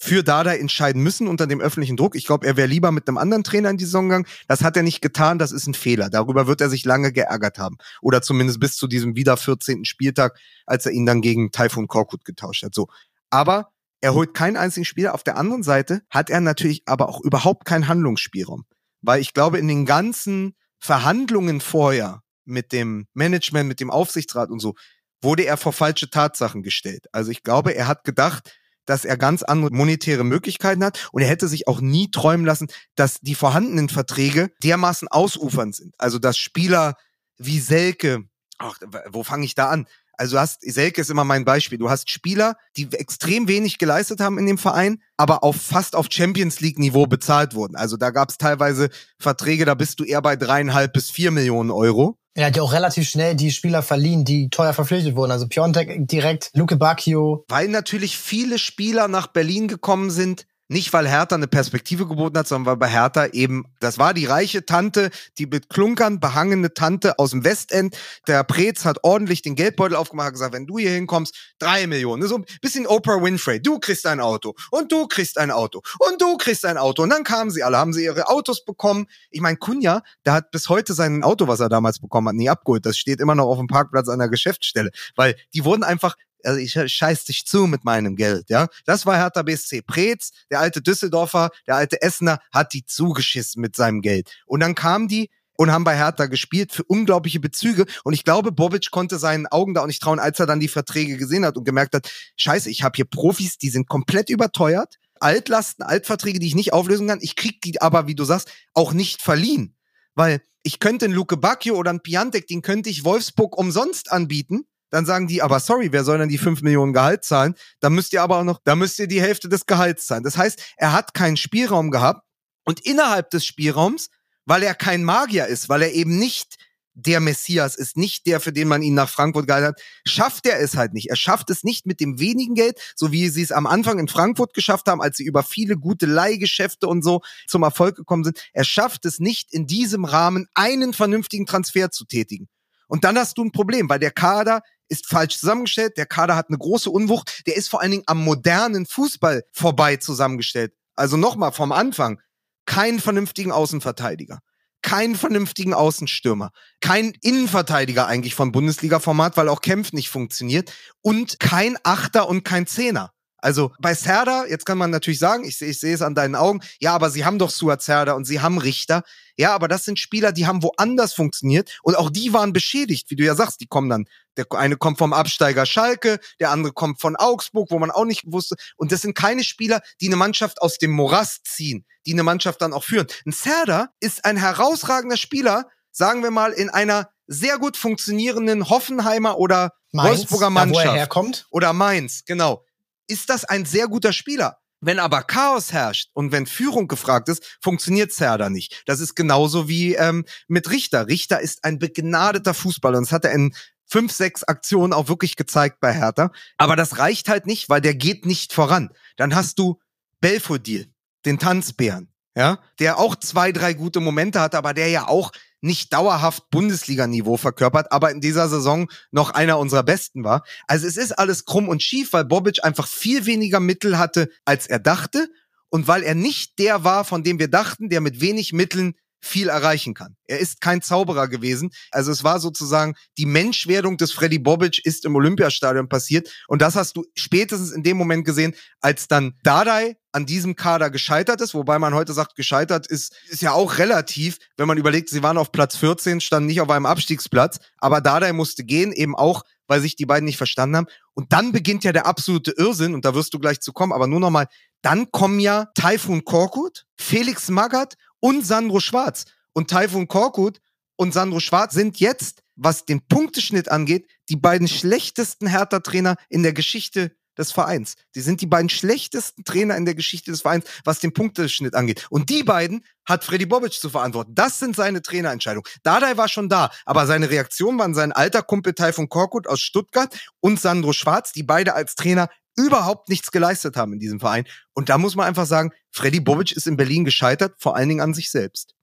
für Dada entscheiden müssen unter dem öffentlichen Druck. Ich glaube, er wäre lieber mit einem anderen Trainer in die Saison gegangen. Das hat er nicht getan, das ist ein Fehler. Darüber wird er sich lange geärgert haben. Oder zumindest bis zu diesem wieder 14. Spieltag, als er ihn dann gegen Taifun Korkut getauscht hat. So. Aber er holt keinen einzigen Spieler. Auf der anderen Seite hat er natürlich aber auch überhaupt keinen Handlungsspielraum. Weil ich glaube, in den ganzen Verhandlungen vorher mit dem Management, mit dem Aufsichtsrat und so, wurde er vor falsche Tatsachen gestellt. Also ich glaube, er hat gedacht, dass er ganz andere monetäre Möglichkeiten hat und er hätte sich auch nie träumen lassen, dass die vorhandenen Verträge dermaßen ausufernd sind. Also dass Spieler wie Selke, ach, wo fange ich da an? Also du hast, Selke ist immer mein Beispiel. Du hast Spieler, die extrem wenig geleistet haben in dem Verein, aber auf fast auf Champions League Niveau bezahlt wurden. Also da gab es teilweise Verträge, da bist du eher bei dreieinhalb bis vier Millionen Euro. Er hat ja auch relativ schnell die Spieler verliehen, die teuer verpflichtet wurden. Also Piontek direkt, Luke Bacchio. Weil natürlich viele Spieler nach Berlin gekommen sind, nicht, weil Hertha eine Perspektive geboten hat, sondern weil bei Hertha eben, das war die reiche Tante, die mit Klunkern behangene Tante aus dem Westend. Der Preetz hat ordentlich den Geldbeutel aufgemacht, hat gesagt, wenn du hier hinkommst, drei Millionen. So ein bisschen Oprah Winfrey. Du kriegst ein Auto und du kriegst ein Auto und du kriegst ein Auto. Und dann kamen sie alle, haben sie ihre Autos bekommen. Ich meine, Kunja, der hat bis heute sein Auto, was er damals bekommen hat, nie abgeholt. Das steht immer noch auf dem Parkplatz an der Geschäftsstelle. Weil die wurden einfach also ich scheiß dich zu mit meinem Geld, ja. Das war Hertha BSC. Preetz, der alte Düsseldorfer, der alte Essener, hat die zugeschissen mit seinem Geld. Und dann kamen die und haben bei Hertha gespielt für unglaubliche Bezüge. Und ich glaube, Bobic konnte seinen Augen da auch nicht trauen, als er dann die Verträge gesehen hat und gemerkt hat, scheiße, ich habe hier Profis, die sind komplett überteuert. Altlasten, Altverträge, die ich nicht auflösen kann. Ich krieg die aber, wie du sagst, auch nicht verliehen. Weil ich könnte einen Luke Bacchio oder einen Piantek, den könnte ich Wolfsburg umsonst anbieten dann sagen die, aber sorry, wer soll denn die 5 Millionen Gehalt zahlen? Da müsst ihr aber auch noch, da müsst ihr die Hälfte des Gehalts zahlen. Das heißt, er hat keinen Spielraum gehabt und innerhalb des Spielraums, weil er kein Magier ist, weil er eben nicht der Messias ist, nicht der, für den man ihn nach Frankfurt gehalten hat, schafft er es halt nicht. Er schafft es nicht mit dem wenigen Geld, so wie sie es am Anfang in Frankfurt geschafft haben, als sie über viele gute Leihgeschäfte und so zum Erfolg gekommen sind. Er schafft es nicht, in diesem Rahmen einen vernünftigen Transfer zu tätigen. Und dann hast du ein Problem, weil der Kader ist falsch zusammengestellt. Der Kader hat eine große Unwucht. Der ist vor allen Dingen am modernen Fußball vorbei zusammengestellt. Also nochmal vom Anfang. Keinen vernünftigen Außenverteidiger. Keinen vernünftigen Außenstürmer. Kein Innenverteidiger eigentlich von Bundesliga-Format, weil auch Kämpf nicht funktioniert. Und kein Achter und kein Zehner. Also bei Serda, jetzt kann man natürlich sagen, ich, ich sehe es an deinen Augen, ja, aber sie haben doch Suat Serda und sie haben Richter. Ja, aber das sind Spieler, die haben woanders funktioniert und auch die waren beschädigt, wie du ja sagst, die kommen dann, der eine kommt vom Absteiger Schalke, der andere kommt von Augsburg, wo man auch nicht wusste. Und das sind keine Spieler, die eine Mannschaft aus dem Morast ziehen, die eine Mannschaft dann auch führen. Ein Serda ist ein herausragender Spieler, sagen wir mal, in einer sehr gut funktionierenden Hoffenheimer oder Mainz, Wolfsburger Mannschaft. Da, wo er herkommt. Oder Mainz, genau ist das ein sehr guter Spieler. Wenn aber Chaos herrscht und wenn Führung gefragt ist, funktioniert Serda nicht. Das ist genauso wie ähm, mit Richter. Richter ist ein begnadeter Fußballer und das hat er in fünf, sechs Aktionen auch wirklich gezeigt bei Hertha. Aber das reicht halt nicht, weil der geht nicht voran. Dann hast du Belfodil, den Tanzbären, ja, der auch zwei, drei gute Momente hatte, aber der ja auch nicht dauerhaft Bundesliga-Niveau verkörpert, aber in dieser Saison noch einer unserer besten war. Also es ist alles krumm und schief, weil Bobic einfach viel weniger Mittel hatte, als er dachte und weil er nicht der war, von dem wir dachten, der mit wenig Mitteln viel erreichen kann. Er ist kein Zauberer gewesen. Also es war sozusagen die Menschwerdung des Freddy Bobic ist im Olympiastadion passiert. Und das hast du spätestens in dem Moment gesehen, als dann Dardai an diesem Kader gescheitert ist, wobei man heute sagt, gescheitert ist, ist ja auch relativ, wenn man überlegt, sie waren auf Platz 14, standen nicht auf einem Abstiegsplatz, aber Dardai musste gehen, eben auch, weil sich die beiden nicht verstanden haben. Und dann beginnt ja der absolute Irrsinn, und da wirst du gleich zu kommen, aber nur nochmal, dann kommen ja Taifun Korkut, Felix Magath und Sandro Schwarz. Und Taifun Korkut und Sandro Schwarz sind jetzt, was den Punkteschnitt angeht, die beiden schlechtesten Hertha-Trainer in der Geschichte des Vereins. Die sind die beiden schlechtesten Trainer in der Geschichte des Vereins, was den Punkteschnitt angeht. Und die beiden hat Freddy Bobic zu verantworten. Das sind seine Trainerentscheidungen. Dardai war schon da, aber seine Reaktion waren sein alter Kumpel Taifun Korkut aus Stuttgart und Sandro Schwarz, die beide als Trainer überhaupt nichts geleistet haben in diesem Verein. Und da muss man einfach sagen, Freddy Bobic ist in Berlin gescheitert, vor allen Dingen an sich selbst.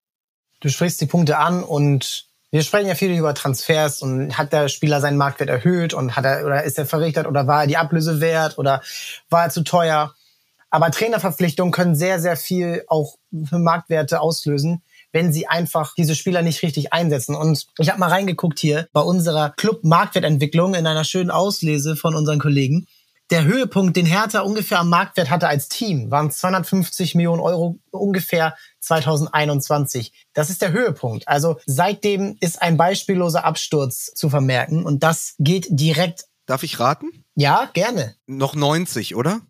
Du sprichst die Punkte an und Wir sprechen ja viel über Transfers und hat der Spieler seinen Marktwert erhöht und hat er oder ist er verrichtert oder war er die Ablöse wert oder war er zu teuer? Aber Trainerverpflichtungen können sehr, sehr viel auch für Marktwerte auslösen, wenn sie einfach diese Spieler nicht richtig einsetzen. Und ich habe mal reingeguckt hier bei unserer Club-Marktwertentwicklung in einer schönen Auslese von unseren Kollegen. Der Höhepunkt, den Hertha ungefähr am Marktwert hatte als Team, waren 250 Millionen Euro ungefähr 2021. Das ist der Höhepunkt. Also seitdem ist ein beispielloser Absturz zu vermerken und das geht direkt. Darf ich raten? Ja, gerne. Noch 90, oder?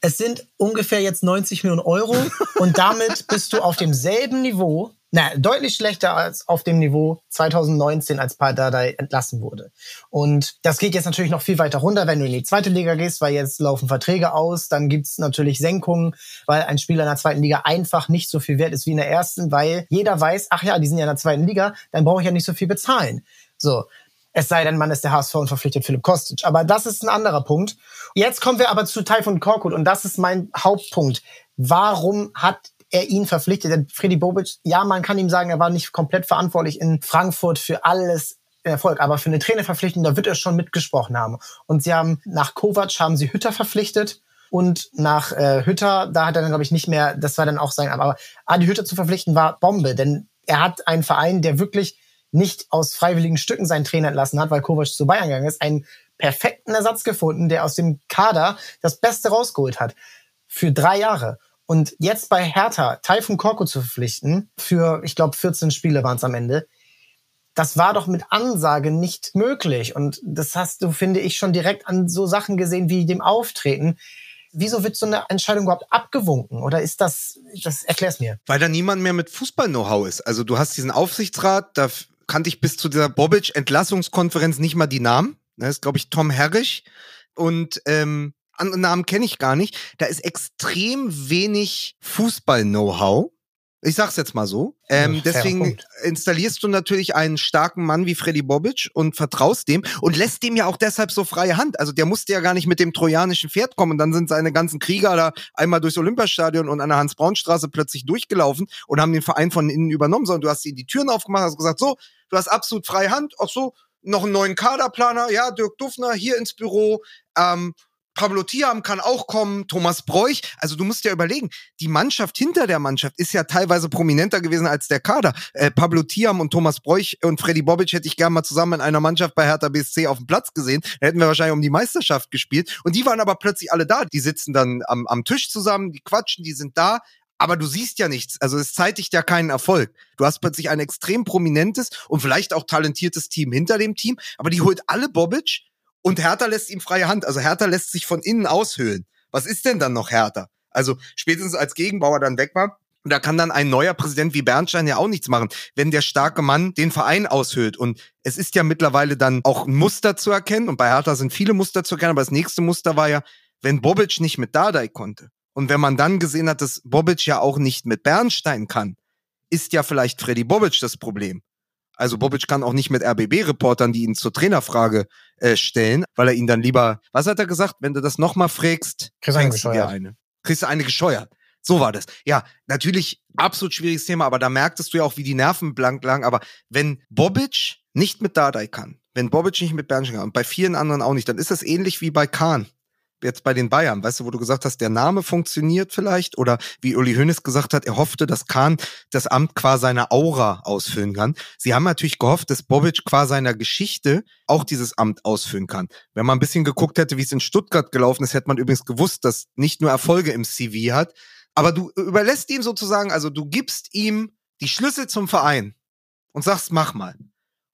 Es sind ungefähr jetzt 90 Millionen Euro und damit bist du auf demselben Niveau, na, deutlich schlechter als auf dem Niveau 2019, als Pardadei entlassen wurde. Und das geht jetzt natürlich noch viel weiter runter, wenn du in die zweite Liga gehst, weil jetzt laufen Verträge aus, dann gibt's natürlich Senkungen, weil ein Spieler in der zweiten Liga einfach nicht so viel wert ist wie in der ersten, weil jeder weiß, ach ja, die sind ja in der zweiten Liga, dann brauche ich ja nicht so viel bezahlen. So, es sei denn, man ist der HSV und verpflichtet Philipp Kostic. Aber das ist ein anderer Punkt. Jetzt kommen wir aber zu Taifun Korkut und das ist mein Hauptpunkt. Warum hat er ihn verpflichtet? Denn Freddy Bobic, ja, man kann ihm sagen, er war nicht komplett verantwortlich in Frankfurt für alles Erfolg, aber für eine Trainerverpflichtung, da wird er schon mitgesprochen haben. Und sie haben nach Kovac haben sie Hütter verpflichtet und nach äh, Hütter, da hat er dann glaube ich nicht mehr, das war dann auch sein, aber Adi Hütter zu verpflichten war Bombe, denn er hat einen Verein, der wirklich nicht aus freiwilligen Stücken seinen Trainer entlassen hat, weil Kovac zu Bayern gegangen ist, einen perfekten Ersatz gefunden, der aus dem Kader das Beste rausgeholt hat. Für drei Jahre. Und jetzt bei Hertha Taifun Korko zu verpflichten, für, ich glaube, 14 Spiele waren es am Ende, das war doch mit Ansage nicht möglich. Und das hast du, finde ich, schon direkt an so Sachen gesehen wie dem Auftreten. Wieso wird so eine Entscheidung überhaupt abgewunken? Oder ist das, das erklär's mir. Weil da niemand mehr mit Fußball-Know-how ist. Also du hast diesen Aufsichtsrat, da kannte ich bis zu dieser Bobic-Entlassungskonferenz nicht mal die Namen. Das ist, glaube ich, Tom Herrich. Und ähm, andere Namen kenne ich gar nicht. Da ist extrem wenig Fußball-Know-how. Ich sag's jetzt mal so. Ähm, deswegen installierst du natürlich einen starken Mann wie Freddy Bobic und vertraust dem und lässt dem ja auch deshalb so freie Hand. Also der musste ja gar nicht mit dem trojanischen Pferd kommen. Und dann sind seine ganzen Krieger da einmal durchs Olympiastadion und an der Hans-Braun-Straße plötzlich durchgelaufen und haben den Verein von innen übernommen, sondern du hast ihnen die Türen aufgemacht, hast gesagt, so, du hast absolut freie Hand. Ach so, noch einen neuen Kaderplaner, ja, Dirk Duffner hier ins Büro. Ähm, Pablo Thiam kann auch kommen, Thomas Bräuch. Also du musst ja überlegen, die Mannschaft hinter der Mannschaft ist ja teilweise prominenter gewesen als der Kader. Äh, Pablo Thiam und Thomas Bräuch und Freddy Bobic hätte ich gerne mal zusammen in einer Mannschaft bei Hertha BSC auf dem Platz gesehen. Da hätten wir wahrscheinlich um die Meisterschaft gespielt. Und die waren aber plötzlich alle da. Die sitzen dann am, am Tisch zusammen, die quatschen, die sind da. Aber du siehst ja nichts. Also es zeitigt ja keinen Erfolg. Du hast plötzlich ein extrem prominentes und vielleicht auch talentiertes Team hinter dem Team, aber die holt alle Bobic und Hertha lässt ihm freie Hand. Also Hertha lässt sich von innen aushöhlen. Was ist denn dann noch Hertha? Also spätestens als Gegenbauer dann weg war, da kann dann ein neuer Präsident wie Bernstein ja auch nichts machen, wenn der starke Mann den Verein aushöhlt. Und es ist ja mittlerweile dann auch ein Muster zu erkennen. Und bei Hertha sind viele Muster zu erkennen. Aber das nächste Muster war ja, wenn Bobic nicht mit Dardai konnte und wenn man dann gesehen hat, dass Bobic ja auch nicht mit Bernstein kann, ist ja vielleicht Freddy Bobic das Problem. Also Bobic kann auch nicht mit RBB-Reportern, die ihn zur Trainerfrage äh, stellen, weil er ihn dann lieber, was hat er gesagt, wenn du das nochmal fragst, kriegst eine gescheuert. Eine. Kriegst du eine gescheuert. So war das. Ja, natürlich absolut schwieriges Thema, aber da merktest du ja auch, wie die Nerven blank lagen. Aber wenn Bobic nicht mit Dardai kann, wenn Bobic nicht mit Bernstein kann und bei vielen anderen auch nicht, dann ist das ähnlich wie bei Kahn jetzt bei den Bayern, weißt du, wo du gesagt hast, der Name funktioniert vielleicht oder wie Uli Hoeneß gesagt hat, er hoffte, dass Kahn das Amt qua seiner Aura ausfüllen kann. Sie haben natürlich gehofft, dass Bobic qua seiner Geschichte auch dieses Amt ausfüllen kann. Wenn man ein bisschen geguckt hätte, wie es in Stuttgart gelaufen ist, hätte man übrigens gewusst, dass nicht nur Erfolge im CV hat, aber du überlässt ihm sozusagen, also du gibst ihm die Schlüssel zum Verein und sagst, mach mal.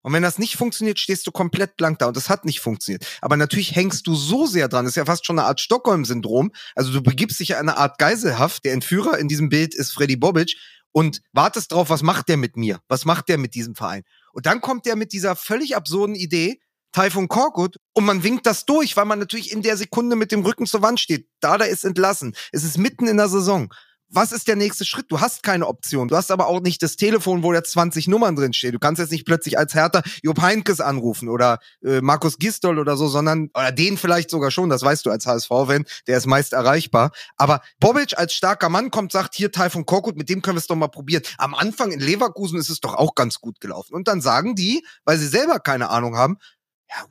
Und wenn das nicht funktioniert, stehst du komplett blank da. Und das hat nicht funktioniert. Aber natürlich hängst du so sehr dran. Das ist ja fast schon eine Art Stockholm-Syndrom. Also du begibst dich ja in eine Art Geiselhaft. Der Entführer in diesem Bild ist Freddy Bobic und wartest drauf, was macht der mit mir? Was macht der mit diesem Verein? Und dann kommt der mit dieser völlig absurden Idee, Taifun Korkut, und man winkt das durch, weil man natürlich in der Sekunde mit dem Rücken zur Wand steht. Da, da ist entlassen. Es ist mitten in der Saison. Was ist der nächste Schritt? Du hast keine Option. Du hast aber auch nicht das Telefon, wo da 20 Nummern drin stehen. Du kannst jetzt nicht plötzlich als Hertha Job Heinkes anrufen oder äh, Markus Gistol oder so, sondern, oder den vielleicht sogar schon, das weißt du als HSV-Fan, der ist meist erreichbar. Aber Bobic als starker Mann kommt, sagt, hier Taifun Korkut, mit dem können wir es doch mal probieren. Am Anfang in Leverkusen ist es doch auch ganz gut gelaufen. Und dann sagen die, weil sie selber keine Ahnung haben, ja,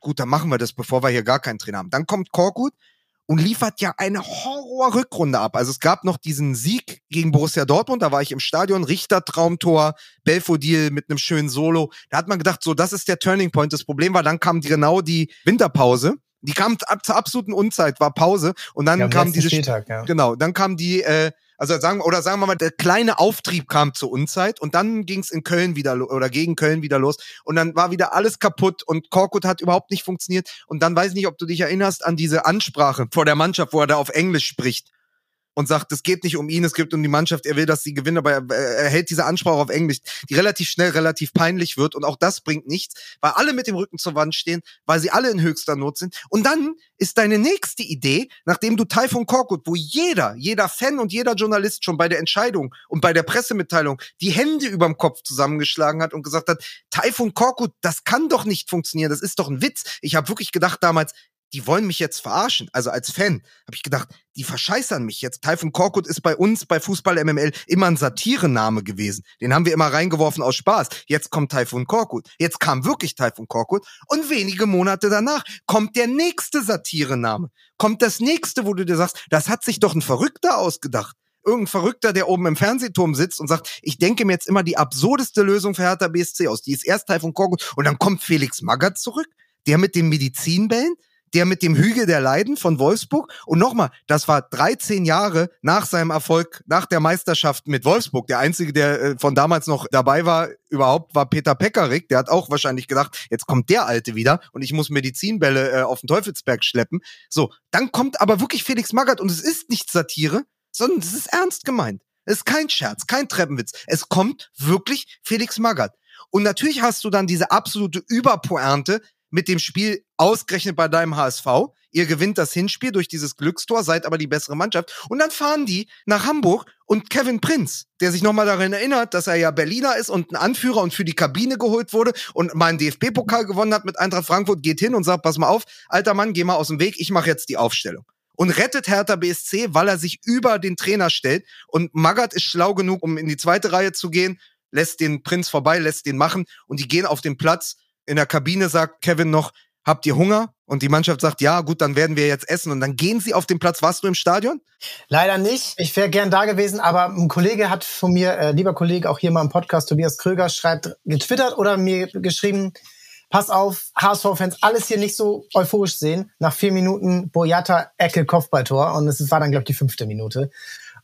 gut, dann machen wir das, bevor wir hier gar keinen Trainer haben. Dann kommt Korkut, und liefert ja eine Horror-Rückrunde ab. Also es gab noch diesen Sieg gegen Borussia Dortmund, da war ich im Stadion, Richter Traumtor, Belfodil mit einem schönen Solo. Da hat man gedacht, so, das ist der Turning Point. Das Problem war, dann kam genau die Winterpause. Die kam ab zur absoluten Unzeit, war Pause und dann ja, kam diese Spieltag, ja. genau, dann kam die äh, also sagen oder sagen wir mal, der kleine Auftrieb kam zur Unzeit und dann ging es in Köln wieder oder gegen Köln wieder los und dann war wieder alles kaputt und Korkut hat überhaupt nicht funktioniert. Und dann weiß ich nicht, ob du dich erinnerst an diese Ansprache vor der Mannschaft, wo er da auf Englisch spricht und sagt, es geht nicht um ihn, es geht um die Mannschaft, er will, dass sie gewinnen, aber er, hält diese Ansprache auf Englisch, die relativ schnell relativ peinlich wird und auch das bringt nichts, weil alle mit dem Rücken zur Wand stehen, weil sie alle in höchster Not sind. Und dann ist deine nächste Idee, nachdem du Typhoon Korkut, wo jeder, jeder Fan und jeder Journalist schon bei der Entscheidung und bei der Pressemitteilung die Hände überm Kopf zusammengeschlagen hat und gesagt hat, Typhoon Korkut, das kann doch nicht funktionieren, das ist doch ein Witz. Ich habe wirklich gedacht damals, die wollen mich jetzt verarschen. Also als Fan habe ich gedacht, die verscheißern mich jetzt. Typhoon Korkut ist bei uns bei Fußball MML immer ein Satirename gewesen. Den haben wir immer reingeworfen aus Spaß. Jetzt kommt Typhoon Korkut. Jetzt kam wirklich Typhoon Korkut und wenige Monate danach kommt der nächste Satirename. Kommt das nächste, wo du dir sagst, das hat sich doch ein Verrückter ausgedacht irgendein Verrückter, der oben im Fernsehturm sitzt und sagt, ich denke mir jetzt immer die absurdeste Lösung für Hertha BSC aus. Die ist erst Typhoon Korkut und dann kommt Felix Magath zurück, der mit den Medizinbällen, der mit dem Hügel der Leiden von Wolfsburg. Und nochmal, das war 13 Jahre nach seinem Erfolg, nach der Meisterschaft mit Wolfsburg. Der einzige, der äh, von damals noch dabei war, überhaupt, war Peter Pekarik. Der hat auch wahrscheinlich gedacht, jetzt kommt der Alte wieder und ich muss Medizinbälle äh, auf den Teufelsberg schleppen. So, dann kommt aber wirklich Felix Magath und es ist nicht Satire, sondern es ist ernst gemeint. Es ist kein Scherz, kein Treppenwitz. Es kommt wirklich Felix Magath. Und natürlich hast du dann diese absolute Überpointe, mit dem Spiel ausgerechnet bei deinem HSV. Ihr gewinnt das Hinspiel durch dieses Glückstor, seid aber die bessere Mannschaft. Und dann fahren die nach Hamburg und Kevin Prinz, der sich nochmal daran erinnert, dass er ja Berliner ist und ein Anführer und für die Kabine geholt wurde und mal einen DFB-Pokal gewonnen hat mit Eintracht Frankfurt, geht hin und sagt, pass mal auf, alter Mann, geh mal aus dem Weg, ich mache jetzt die Aufstellung. Und rettet Hertha BSC, weil er sich über den Trainer stellt. Und Magath ist schlau genug, um in die zweite Reihe zu gehen, lässt den Prinz vorbei, lässt den machen und die gehen auf den Platz in der Kabine sagt Kevin noch, habt ihr Hunger? Und die Mannschaft sagt, ja, gut, dann werden wir jetzt essen. Und dann gehen sie auf den Platz. Warst du im Stadion? Leider nicht. Ich wäre gern da gewesen, aber ein Kollege hat von mir, äh, lieber Kollege, auch hier mal im Podcast, Tobias Kröger, schreibt, getwittert oder mir geschrieben, pass auf, HSV-Fans, alles hier nicht so euphorisch sehen. Nach vier Minuten Boyata, Ecke, Kopfballtor. Und es war dann, glaube ich, die fünfte Minute.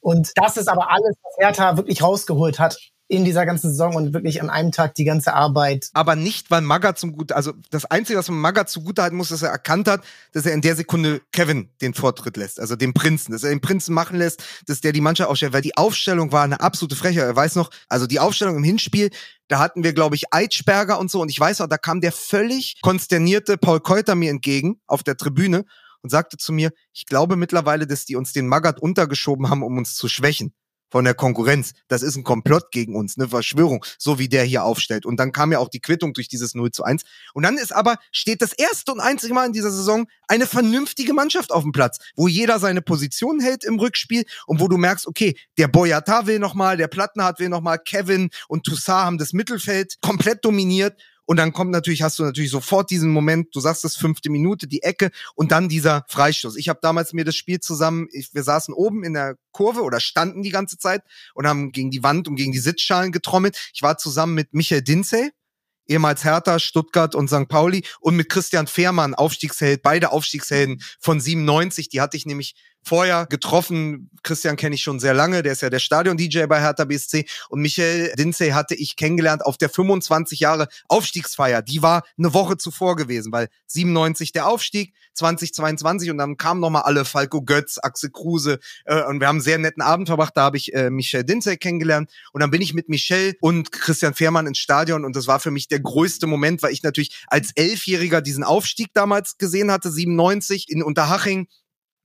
Und das ist aber alles, was Hertha wirklich rausgeholt hat in dieser ganzen Saison und wirklich an einem Tag die ganze Arbeit. Aber nicht, weil Maga zum Gut, also das Einzige, was man Maga zugute halten muss, dass er erkannt hat, dass er in der Sekunde Kevin den Vortritt lässt, also den Prinzen, dass er den Prinzen machen lässt, dass der die Mannschaft aufstellt, weil die Aufstellung war eine absolute Frechheit. Er weiß noch, also die Aufstellung im Hinspiel, da hatten wir, glaube ich, Eitschberger und so und ich weiß auch, da kam der völlig konsternierte Paul Keuter mir entgegen auf der Tribüne und sagte zu mir, ich glaube mittlerweile, dass die uns den Magath untergeschoben haben, um uns zu schwächen von der Konkurrenz. Das ist ein Komplott gegen uns, eine Verschwörung, so wie der hier aufstellt. Und dann kam ja auch die Quittung durch dieses 0 zu 1. Und dann ist aber, steht das erste und einzige Mal in dieser Saison eine vernünftige Mannschaft auf dem Platz, wo jeder seine Position hält im Rückspiel und wo du merkst, okay, der Boyata will nochmal, der Plattenhardt will nochmal, Kevin und Toussaint haben das Mittelfeld komplett dominiert und dann kommt natürlich, hast du natürlich sofort diesen Moment, du sagst es fünfte Minute, die Ecke und dann dieser Freistoß. Ich habe damals mir das Spiel zusammen, ich, wir saßen oben in der Kurve oder standen die ganze Zeit und haben gegen die Wand und gegen die Sitzschalen getrommelt. Ich war zusammen mit Michael Dinsey, ehemals Hertha, Stuttgart und St. Pauli und mit Christian Fehrmann, Aufstiegsheld, beide Aufstiegshelden von 97. Die hatte ich nämlich vorher getroffen. Christian kenne ich schon sehr lange, der ist ja der Stadion-DJ bei Hertha BSC. Und Michael Dinsey hatte ich kennengelernt auf der 25 Jahre Aufstiegsfeier. Die war eine Woche zuvor gewesen, weil 97 der Aufstieg, 2022 und dann kamen nochmal alle, Falco Götz, Axel Kruse äh, und wir haben einen sehr netten Abend verbracht. Da habe ich äh, Michel Dinsey kennengelernt und dann bin ich mit Michel und Christian Fehrmann ins Stadion und das war für mich der größte Moment, weil ich natürlich als Elfjähriger diesen Aufstieg damals gesehen hatte, 97 in Unterhaching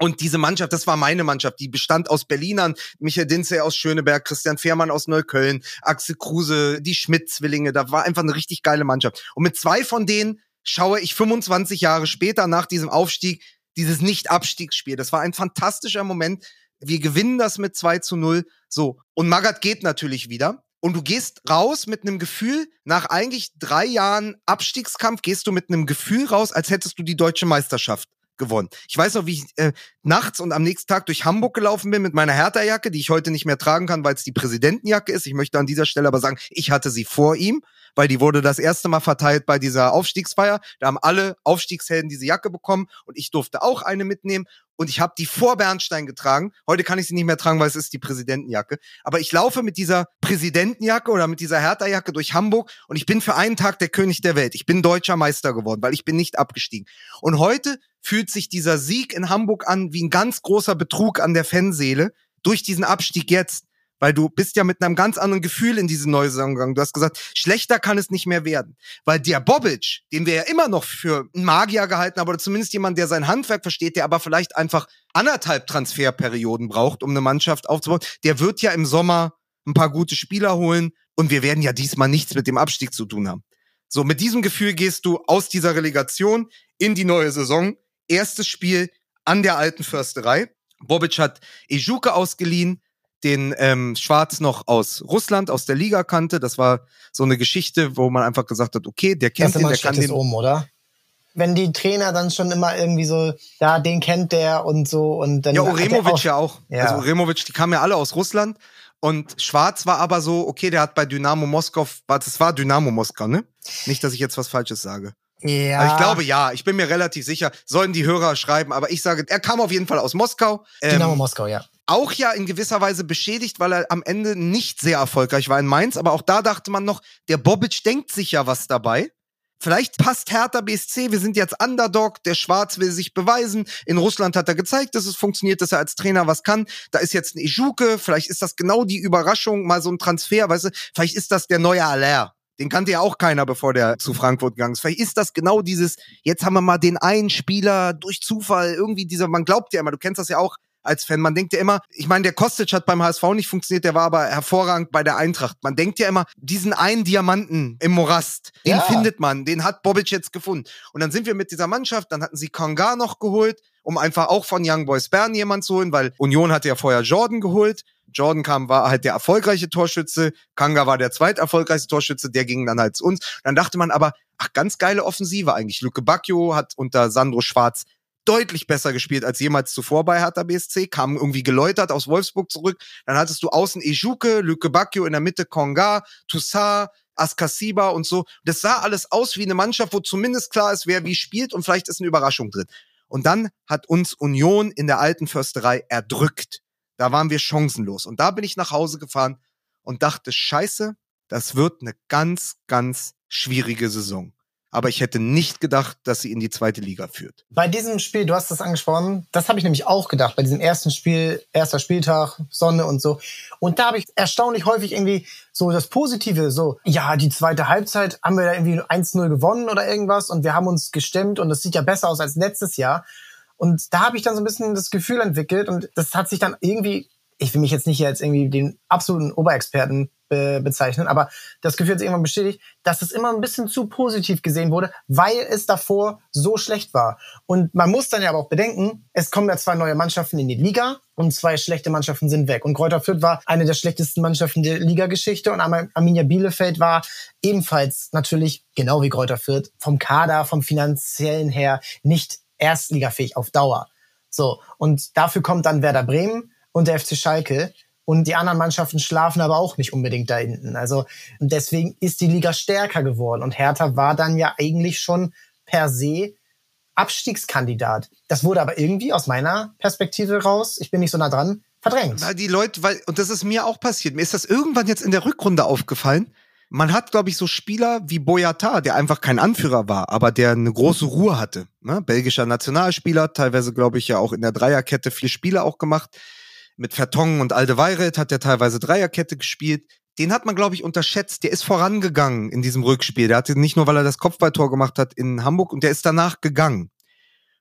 Und diese Mannschaft, das war meine Mannschaft, die bestand aus Berlinern, Michael Dinze aus Schöneberg, Christian Fehrmann aus Neukölln, Axel Kruse, die Schmidt-Zwillinge, da war einfach eine richtig geile Mannschaft. Und mit zwei von denen schaue ich 25 Jahre später nach diesem Aufstieg dieses Nicht-Abstiegsspiel. Das war ein fantastischer Moment. Wir gewinnen das mit 2 zu 0. So. Und Magath geht natürlich wieder. Und du gehst raus mit einem Gefühl, nach eigentlich drei Jahren Abstiegskampf, gehst du mit einem Gefühl raus, als hättest du die deutsche Meisterschaft gewonnen. Ich weiß noch, wie ich äh, nachts und am nächsten Tag durch Hamburg gelaufen bin mit meiner Hertha-Jacke, die ich heute nicht mehr tragen kann, weil es die Präsidentenjacke ist. Ich möchte an dieser Stelle aber sagen, ich hatte sie vor ihm, weil die wurde das erste Mal verteilt bei dieser Aufstiegsfeier. Da haben alle Aufstiegshelden diese Jacke bekommen und ich durfte auch eine mitnehmen und ich habe die vor Bernstein getragen. Heute kann ich sie nicht mehr tragen, weil es ist die Präsidentenjacke. Aber ich laufe mit dieser Präsidentenjacke oder mit dieser Hertha-Jacke durch Hamburg und ich bin für einen Tag der König der Welt. Ich bin deutscher Meister geworden, weil ich bin nicht abgestiegen. Und heute fühlt sich dieser Sieg in Hamburg an wie ein ganz großer Betrug an der Fanseele durch diesen Abstieg jetzt. Weil du bist ja mit einem ganz anderen Gefühl in diese neue Saison gegangen. Du hast gesagt, schlechter kann es nicht mehr werden. Weil der Bobic, den wir ja immer noch für einen Magier gehalten haben, oder zumindest jemand, der sein Handwerk versteht, der aber vielleicht einfach anderthalb Transferperioden braucht, um eine Mannschaft aufzubauen, der wird ja im Sommer ein paar gute Spieler holen und wir werden ja diesmal nichts mit dem Abstieg zu tun haben. So, mit diesem Gefühl gehst du aus dieser Relegation in die neue Saison erstes Spiel an der alten Försterei. Bobic hat Ejuke ausgeliehen, den ähm, Schwarz noch aus Russland, aus der Liga kannte. Das war so eine Geschichte, wo man einfach gesagt hat, okay, der kennt den, der kann den. Um, oder? Wenn die Trainer dann schon immer irgendwie so, ja, den kennt der und so und dann. Ja, Uremovic auch, ja auch. Ja. Also Uremovic, die kamen ja alle aus Russland. Und Schwarz war aber so, okay, der hat bei Dynamo Moskau, das war Dynamo Moskau, ne? Nicht, dass ich jetzt was Falsches sage. Ja. Also ich glaube ja, ich bin mir relativ sicher, sollen die Hörer schreiben, aber ich sage, er kam auf jeden Fall aus Moskau. Ähm, Moskau, ja. Auch ja in gewisser Weise beschädigt, weil er am Ende nicht sehr erfolgreich war in Mainz, aber auch da dachte man noch, der Bobic denkt sich ja was dabei. Vielleicht passt Hertha BSC, wir sind jetzt Underdog, der Schwarz will sich beweisen. In Russland hat er gezeigt, dass es funktioniert, dass er als Trainer was kann. Da ist jetzt ein Ejuke, vielleicht ist das genau die Überraschung, mal so ein Transfer, weißt du, vielleicht ist das der neue Aller. Den kannte ja auch keiner, bevor der zu Frankfurt gegangen ist. Vielleicht ist das genau dieses, jetzt haben wir mal den einen Spieler durch Zufall, irgendwie dieser, man glaubt ja immer, du kennst das ja auch als Fan, man denkt ja immer, ich meine, der Kostic hat beim HSV nicht funktioniert, der war aber hervorragend bei der Eintracht. Man denkt ja immer, diesen einen Diamanten im Morast, den ja. findet man, den hat Bobic jetzt gefunden. Und dann sind wir mit dieser Mannschaft, dann hatten sie Konga noch geholt, um einfach auch von Young Boys Bern jemand zu holen, weil Union hatte ja vorher Jordan geholt. Jordan kam, war halt der erfolgreiche Torschütze, Kanga war der zweiterfolgreichste Torschütze, der ging dann halt zu uns. Dann dachte man aber, ach, ganz geile Offensive eigentlich. Luke Bacchio hat unter Sandro Schwarz deutlich besser gespielt als jemals zuvor bei Hertha BSC, kam irgendwie geläutert aus Wolfsburg zurück. Dann hattest du außen Ejuke, Luke Bacchio in der Mitte Konga, Toussaint, Askasiba und so. Das sah alles aus wie eine Mannschaft, wo zumindest klar ist, wer wie spielt und vielleicht ist eine Überraschung drin. Und dann hat uns Union in der alten Försterei erdrückt. Da waren wir chancenlos. Und da bin ich nach Hause gefahren und dachte, scheiße, das wird eine ganz, ganz schwierige Saison. Aber ich hätte nicht gedacht, dass sie in die zweite Liga führt. Bei diesem Spiel, du hast das angesprochen, das habe ich nämlich auch gedacht, bei diesem ersten Spiel, erster Spieltag, Sonne und so. Und da habe ich erstaunlich häufig irgendwie so das Positive, so, ja, die zweite Halbzeit haben wir da irgendwie 1-0 gewonnen oder irgendwas und wir haben uns gestemmt und es sieht ja besser aus als letztes Jahr. Und da habe ich dann so ein bisschen das Gefühl entwickelt und das hat sich dann irgendwie, ich will mich jetzt nicht als irgendwie den absoluten Oberexperten be bezeichnen, aber das Gefühl hat sich irgendwann bestätigt, dass es immer ein bisschen zu positiv gesehen wurde, weil es davor so schlecht war. Und man muss dann ja aber auch bedenken, es kommen ja zwei neue Mannschaften in die Liga und zwei schlechte Mannschaften sind weg. Und Kräuter Fürth war eine der schlechtesten Mannschaften der Ligageschichte und Arminia Bielefeld war ebenfalls natürlich, genau wie Kräuter Fürth, vom Kader, vom finanziellen her nicht erstligafähig auf Dauer. So, und dafür kommt dann Werder Bremen und der FC Schalke. Und die anderen Mannschaften schlafen aber auch nicht unbedingt da hinten. Also deswegen ist die Liga stärker geworden. Und Hertha war dann ja eigentlich schon per se Abstiegskandidat. Das wurde aber irgendwie aus meiner Perspektive raus, ich bin nicht so nah dran, verdrängt. Weil die Leute, weil, und das ist mir auch passiert, mir ist das irgendwann jetzt in der Rückrunde aufgefallen, man hat, glaube ich, so Spieler wie Boyata, der einfach kein Anführer war, aber der eine große Ruhe hatte. Ne? Belgischer Nationalspieler, teilweise, glaube ich, ja auch in der Dreierkette vier Spiele auch gemacht. Mit Vertongen und Aldeweiret hat er teilweise Dreierkette gespielt. Den hat man, glaube ich, unterschätzt. Der ist vorangegangen in diesem Rückspiel. Der hatte nicht nur, weil er das Kopfballtor gemacht hat in Hamburg und der ist danach gegangen.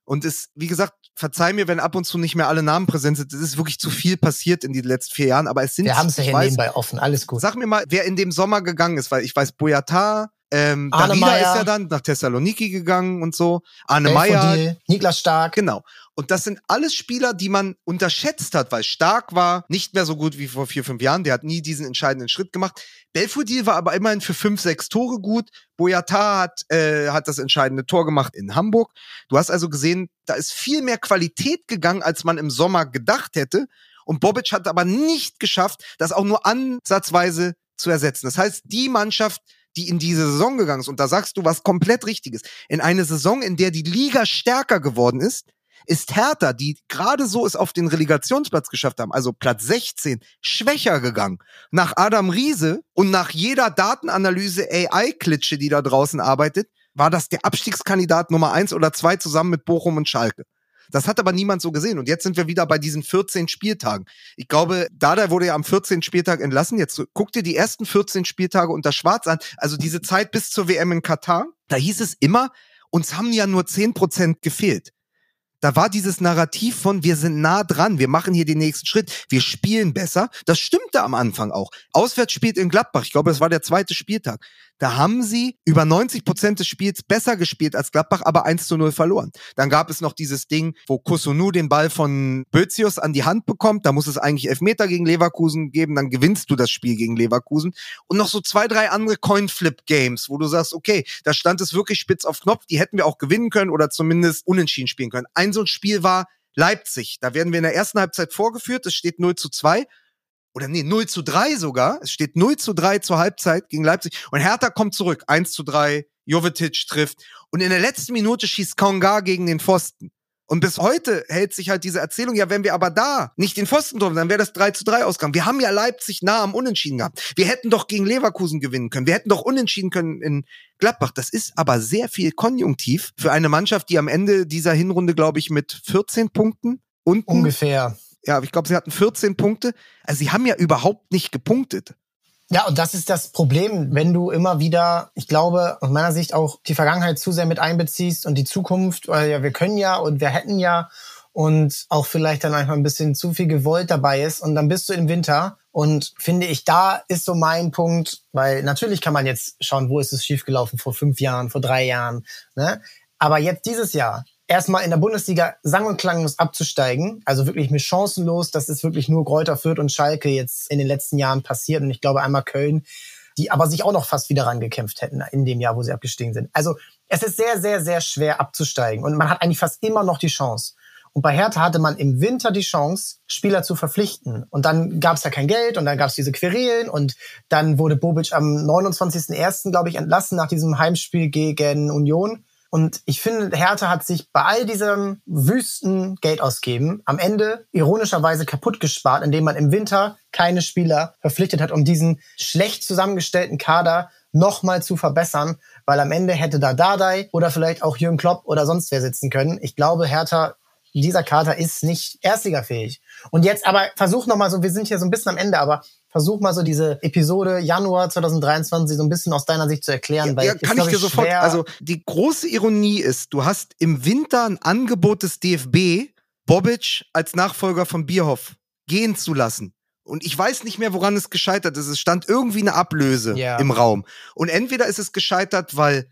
Und ist, wie gesagt, verzeih mir, wenn ab und zu nicht mehr alle Namen präsent sind. Es ist wirklich zu viel passiert in den letzten vier Jahren, aber es sind. Wir haben es ja hier weiß, nebenbei offen, alles gut. Sag mir mal, wer in dem Sommer gegangen ist, weil ich weiß, Boyata, ähm, Darida ist ja dann nach Thessaloniki gegangen und so. Arne Meyer. Niklas Stark. Genau. Und das sind alles Spieler, die man unterschätzt hat, weil Stark war nicht mehr so gut wie vor vier, fünf Jahren. Der hat nie diesen entscheidenden Schritt gemacht. Belfodil war aber immerhin für fünf, sechs Tore gut. Boyata hat, äh, hat das entscheidende Tor gemacht in Hamburg. Du hast also gesehen, da ist viel mehr Qualität gegangen, als man im Sommer gedacht hätte. Und Bobic hat aber nicht geschafft, das auch nur ansatzweise zu ersetzen. Das heißt, die Mannschaft, die in diese Saison gegangen ist, und da sagst du was komplett Richtiges, in eine Saison, in der die Liga stärker geworden ist, ist Hertha, die gerade so es auf den Relegationsplatz geschafft haben, also Platz 16, schwächer gegangen. Nach Adam Riese und nach jeder Datenanalyse AI-Klitsche, die da draußen arbeitet, war das der Abstiegskandidat Nummer eins oder zwei zusammen mit Bochum und Schalke. Das hat aber niemand so gesehen. Und jetzt sind wir wieder bei diesen 14 Spieltagen. Ich glaube, Dada wurde ja am 14. Spieltag entlassen. Jetzt guck dir die ersten 14 Spieltage unter Schwarz an. Also diese Zeit bis zur WM in Katar. Da hieß es immer, uns haben ja nur 10 Prozent gefehlt da war dieses Narrativ von, wir sind nah dran, wir machen hier den nächsten Schritt, wir spielen besser. Das stimmte am Anfang auch. Auswärts spielt in Gladbach, ich glaube, es war der zweite Spieltag. Da haben sie über 90 Prozent des Spiels besser gespielt als Gladbach, aber 1 zu 0 verloren. Dann gab es noch dieses Ding, wo Kusunu den Ball von Bözius an die Hand bekommt. Da muss es eigentlich Elfmeter gegen Leverkusen geben, dann gewinnst du das Spiel gegen Leverkusen. Und noch so zwei, drei andere Coin-Flip-Games, wo du sagst, okay, da stand es wirklich spitz auf Knopf, die hätten wir auch gewinnen können oder zumindest unentschieden spielen können. Ein so ein Spiel war Leipzig. Da werden wir in der ersten Halbzeit vorgeführt, es steht 0 zu 2 oder nee, 0 zu 3 sogar. Es steht 0 zu 3 zur Halbzeit gegen Leipzig. Und Hertha kommt zurück. 1 zu 3, Jovetic trifft. Und in der letzten Minute schießt Konga gegen den Pfosten. Und bis heute hält sich halt diese Erzählung, ja, wenn wir aber da nicht den Pfosten drum, dann wäre das 3 zu 3 ausgegangen. Wir haben ja Leipzig nah am Unentschieden gehabt. Wir hätten doch gegen Leverkusen gewinnen können. Wir hätten doch unentschieden können in Gladbach. Das ist aber sehr viel Konjunktiv für eine Mannschaft, die am Ende dieser Hinrunde, glaube ich, mit 14 Punkten unten ungefähr ja, ich glaube, sie hatten 14 Punkte. Also sie haben ja überhaupt nicht gepunktet. Ja, und das ist das Problem, wenn du immer wieder, ich glaube, aus meiner Sicht auch die Vergangenheit zu sehr mit einbeziehst und die Zukunft, weil ja, wir können ja und wir hätten ja und auch vielleicht dann einfach ein bisschen zu viel gewollt dabei ist und dann bist du im Winter und finde ich, da ist so mein Punkt, weil natürlich kann man jetzt schauen, wo ist es schiefgelaufen vor fünf Jahren, vor drei Jahren, ne? Aber jetzt dieses Jahr, erstmal in der Bundesliga sang- und klanglos abzusteigen. Also wirklich mit chancenlos. Das ist wirklich nur Kräuter Fürth und Schalke jetzt in den letzten Jahren passiert. Und ich glaube einmal Köln, die aber sich auch noch fast wieder rangekämpft hätten in dem Jahr, wo sie abgestiegen sind. Also es ist sehr, sehr, sehr schwer abzusteigen. Und man hat eigentlich fast immer noch die Chance. Und bei Hertha hatte man im Winter die Chance, Spieler zu verpflichten. Und dann gab es ja kein Geld und dann gab es diese Querelen und dann wurde Bobic am 29.01., glaube ich, entlassen nach diesem Heimspiel gegen Union. Und ich finde, Hertha hat sich bei all diesem wüsten Geld ausgeben am Ende ironischerweise kaputt gespart, indem man im Winter keine Spieler verpflichtet hat, um diesen schlecht zusammengestellten Kader nochmal zu verbessern, weil am Ende hätte da Dardai oder vielleicht auch Jürgen Klopp oder sonst wer sitzen können. Ich glaube, Hertha, dieser Kader ist nicht erstligafähig. Und jetzt aber versuch nochmal so, wir sind hier so ein bisschen am Ende, aber versuch mal so diese Episode Januar 2023 so ein bisschen aus deiner Sicht zu erklären. Ja, weil ja kann ich dir sofort. Also die große Ironie ist, du hast im Winter ein Angebot des DFB, Bobic als Nachfolger von Bierhoff gehen zu lassen. Und ich weiß nicht mehr, woran es gescheitert ist. Es stand irgendwie eine Ablöse ja. im Raum. Und entweder ist es gescheitert, weil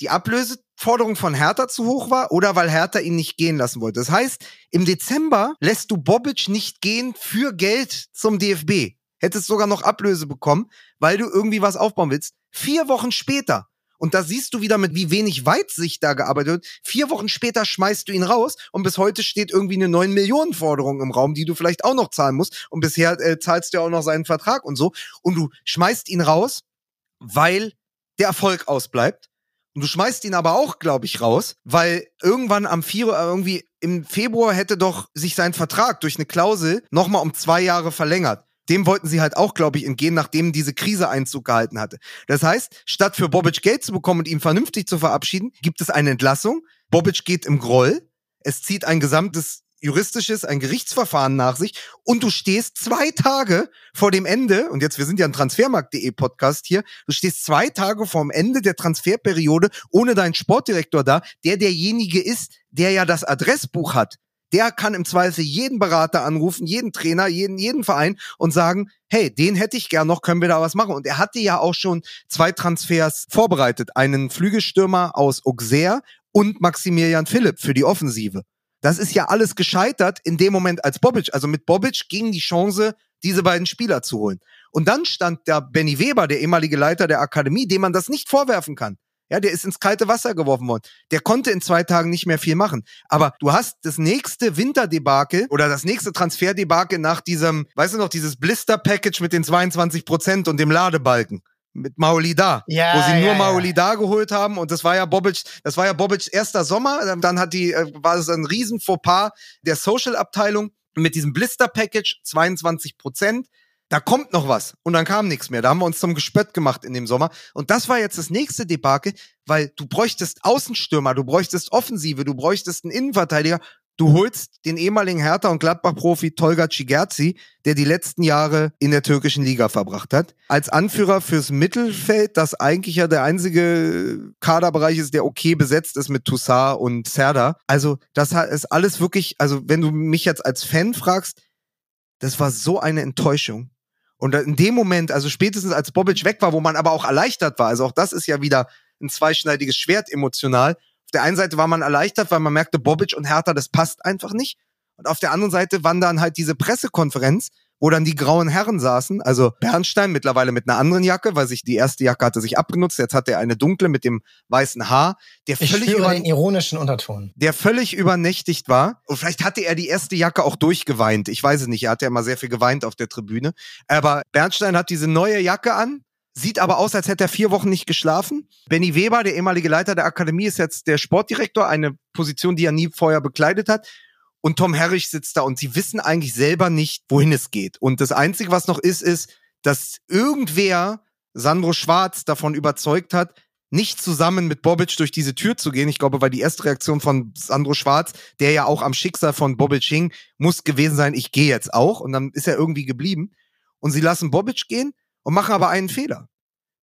die Ablöseforderung von Hertha zu hoch war oder weil Hertha ihn nicht gehen lassen wollte. Das heißt, im Dezember lässt du Bobic nicht gehen für Geld zum DFB hättest sogar noch Ablöse bekommen, weil du irgendwie was aufbauen willst. Vier Wochen später, und da siehst du wieder mit, wie wenig Weitsicht da gearbeitet wird. Vier Wochen später schmeißt du ihn raus und bis heute steht irgendwie eine 9 Millionen Forderung im Raum, die du vielleicht auch noch zahlen musst. Und bisher äh, zahlst du ja auch noch seinen Vertrag und so. Und du schmeißt ihn raus, weil der Erfolg ausbleibt. Und du schmeißt ihn aber auch, glaube ich, raus, weil irgendwann am 4, äh, irgendwie im Februar hätte doch sich sein Vertrag durch eine Klausel nochmal um zwei Jahre verlängert dem wollten sie halt auch, glaube ich, entgehen, nachdem diese Krise Einzug gehalten hatte. Das heißt, statt für Bobic Geld zu bekommen und ihn vernünftig zu verabschieden, gibt es eine Entlassung. Bobic geht im Groll. Es zieht ein gesamtes juristisches, ein Gerichtsverfahren nach sich und du stehst zwei Tage vor dem Ende, und jetzt, wir sind ja ein Transfermarkt.de Podcast hier, du stehst zwei Tage vor dem Ende der Transferperiode ohne deinen Sportdirektor da, der derjenige ist, der ja das Adressbuch hat der kann im Zweifel jeden Berater anrufen, jeden Trainer, jeden, jeden Verein und sagen, hey, den hätte ich gern noch, können wir da was machen? Und er hatte ja auch schon zwei Transfers vorbereitet. Einen Flügelstürmer aus Auxerre und Maximilian Philipp für die Offensive. Das ist ja alles gescheitert in dem Moment als Bobic. Also mit Bobic ging die Chance, diese beiden Spieler zu holen. Und dann stand der Benny Weber, der ehemalige Leiter der Akademie, dem man das nicht vorwerfen kann. Ja, der ist ins kalte Wasser geworfen worden. Der konnte in zwei Tagen nicht mehr viel machen. Aber du hast das nächste Winterdebakel oder das nächste Transferdebakel nach diesem, weißt du noch, dieses Blister-Package mit den 22 Prozent und dem Ladebalken mit Maolida, ja, wo sie nur ja, Maolida ja. geholt haben und das war ja Bobic, das war ja Bobics erster Sommer, dann hat die äh, war es ein riesen Fauxpas der Social Abteilung mit diesem Blister Package 22 Prozent da kommt noch was. Und dann kam nichts mehr. Da haben wir uns zum Gespött gemacht in dem Sommer. Und das war jetzt das nächste Debakel, weil du bräuchtest Außenstürmer, du bräuchtest Offensive, du bräuchtest einen Innenverteidiger. Du holst den ehemaligen Hertha- und Gladbach-Profi Tolga Cigerzi, der die letzten Jahre in der türkischen Liga verbracht hat, als Anführer fürs Mittelfeld, das eigentlich ja der einzige Kaderbereich ist, der okay besetzt ist mit Toussaint und Serda. Also das ist alles wirklich, also wenn du mich jetzt als Fan fragst, das war so eine Enttäuschung. Und in dem Moment, also spätestens als Bobic weg war, wo man aber auch erleichtert war, also auch das ist ja wieder ein zweischneidiges Schwert emotional. Auf der einen Seite war man erleichtert, weil man merkte, Bobic und Hertha, das passt einfach nicht. Und auf der anderen Seite waren dann halt diese Pressekonferenz, wo dann die grauen Herren saßen. Also Bernstein mittlerweile mit einer anderen Jacke, weil sich die erste Jacke hatte sich abgenutzt. Jetzt hat er eine dunkle mit dem weißen Haar, der ich völlig über den ironischen Unterton, der völlig übernächtigt war. Und vielleicht hatte er die erste Jacke auch durchgeweint. Ich weiß es nicht. Er hat ja immer sehr viel geweint auf der Tribüne. Aber Bernstein hat diese neue Jacke an. Sieht aber aus, als hätte er vier Wochen nicht geschlafen. Benny Weber, der ehemalige Leiter der Akademie, ist jetzt der Sportdirektor, eine Position, die er nie vorher bekleidet hat und Tom Herrich sitzt da und sie wissen eigentlich selber nicht, wohin es geht. Und das Einzige, was noch ist, ist, dass irgendwer Sandro Schwarz davon überzeugt hat, nicht zusammen mit Bobic durch diese Tür zu gehen. Ich glaube, weil die erste Reaktion von Sandro Schwarz, der ja auch am Schicksal von Bobic hing, muss gewesen sein, ich gehe jetzt auch. Und dann ist er irgendwie geblieben. Und sie lassen Bobic gehen und machen aber einen Fehler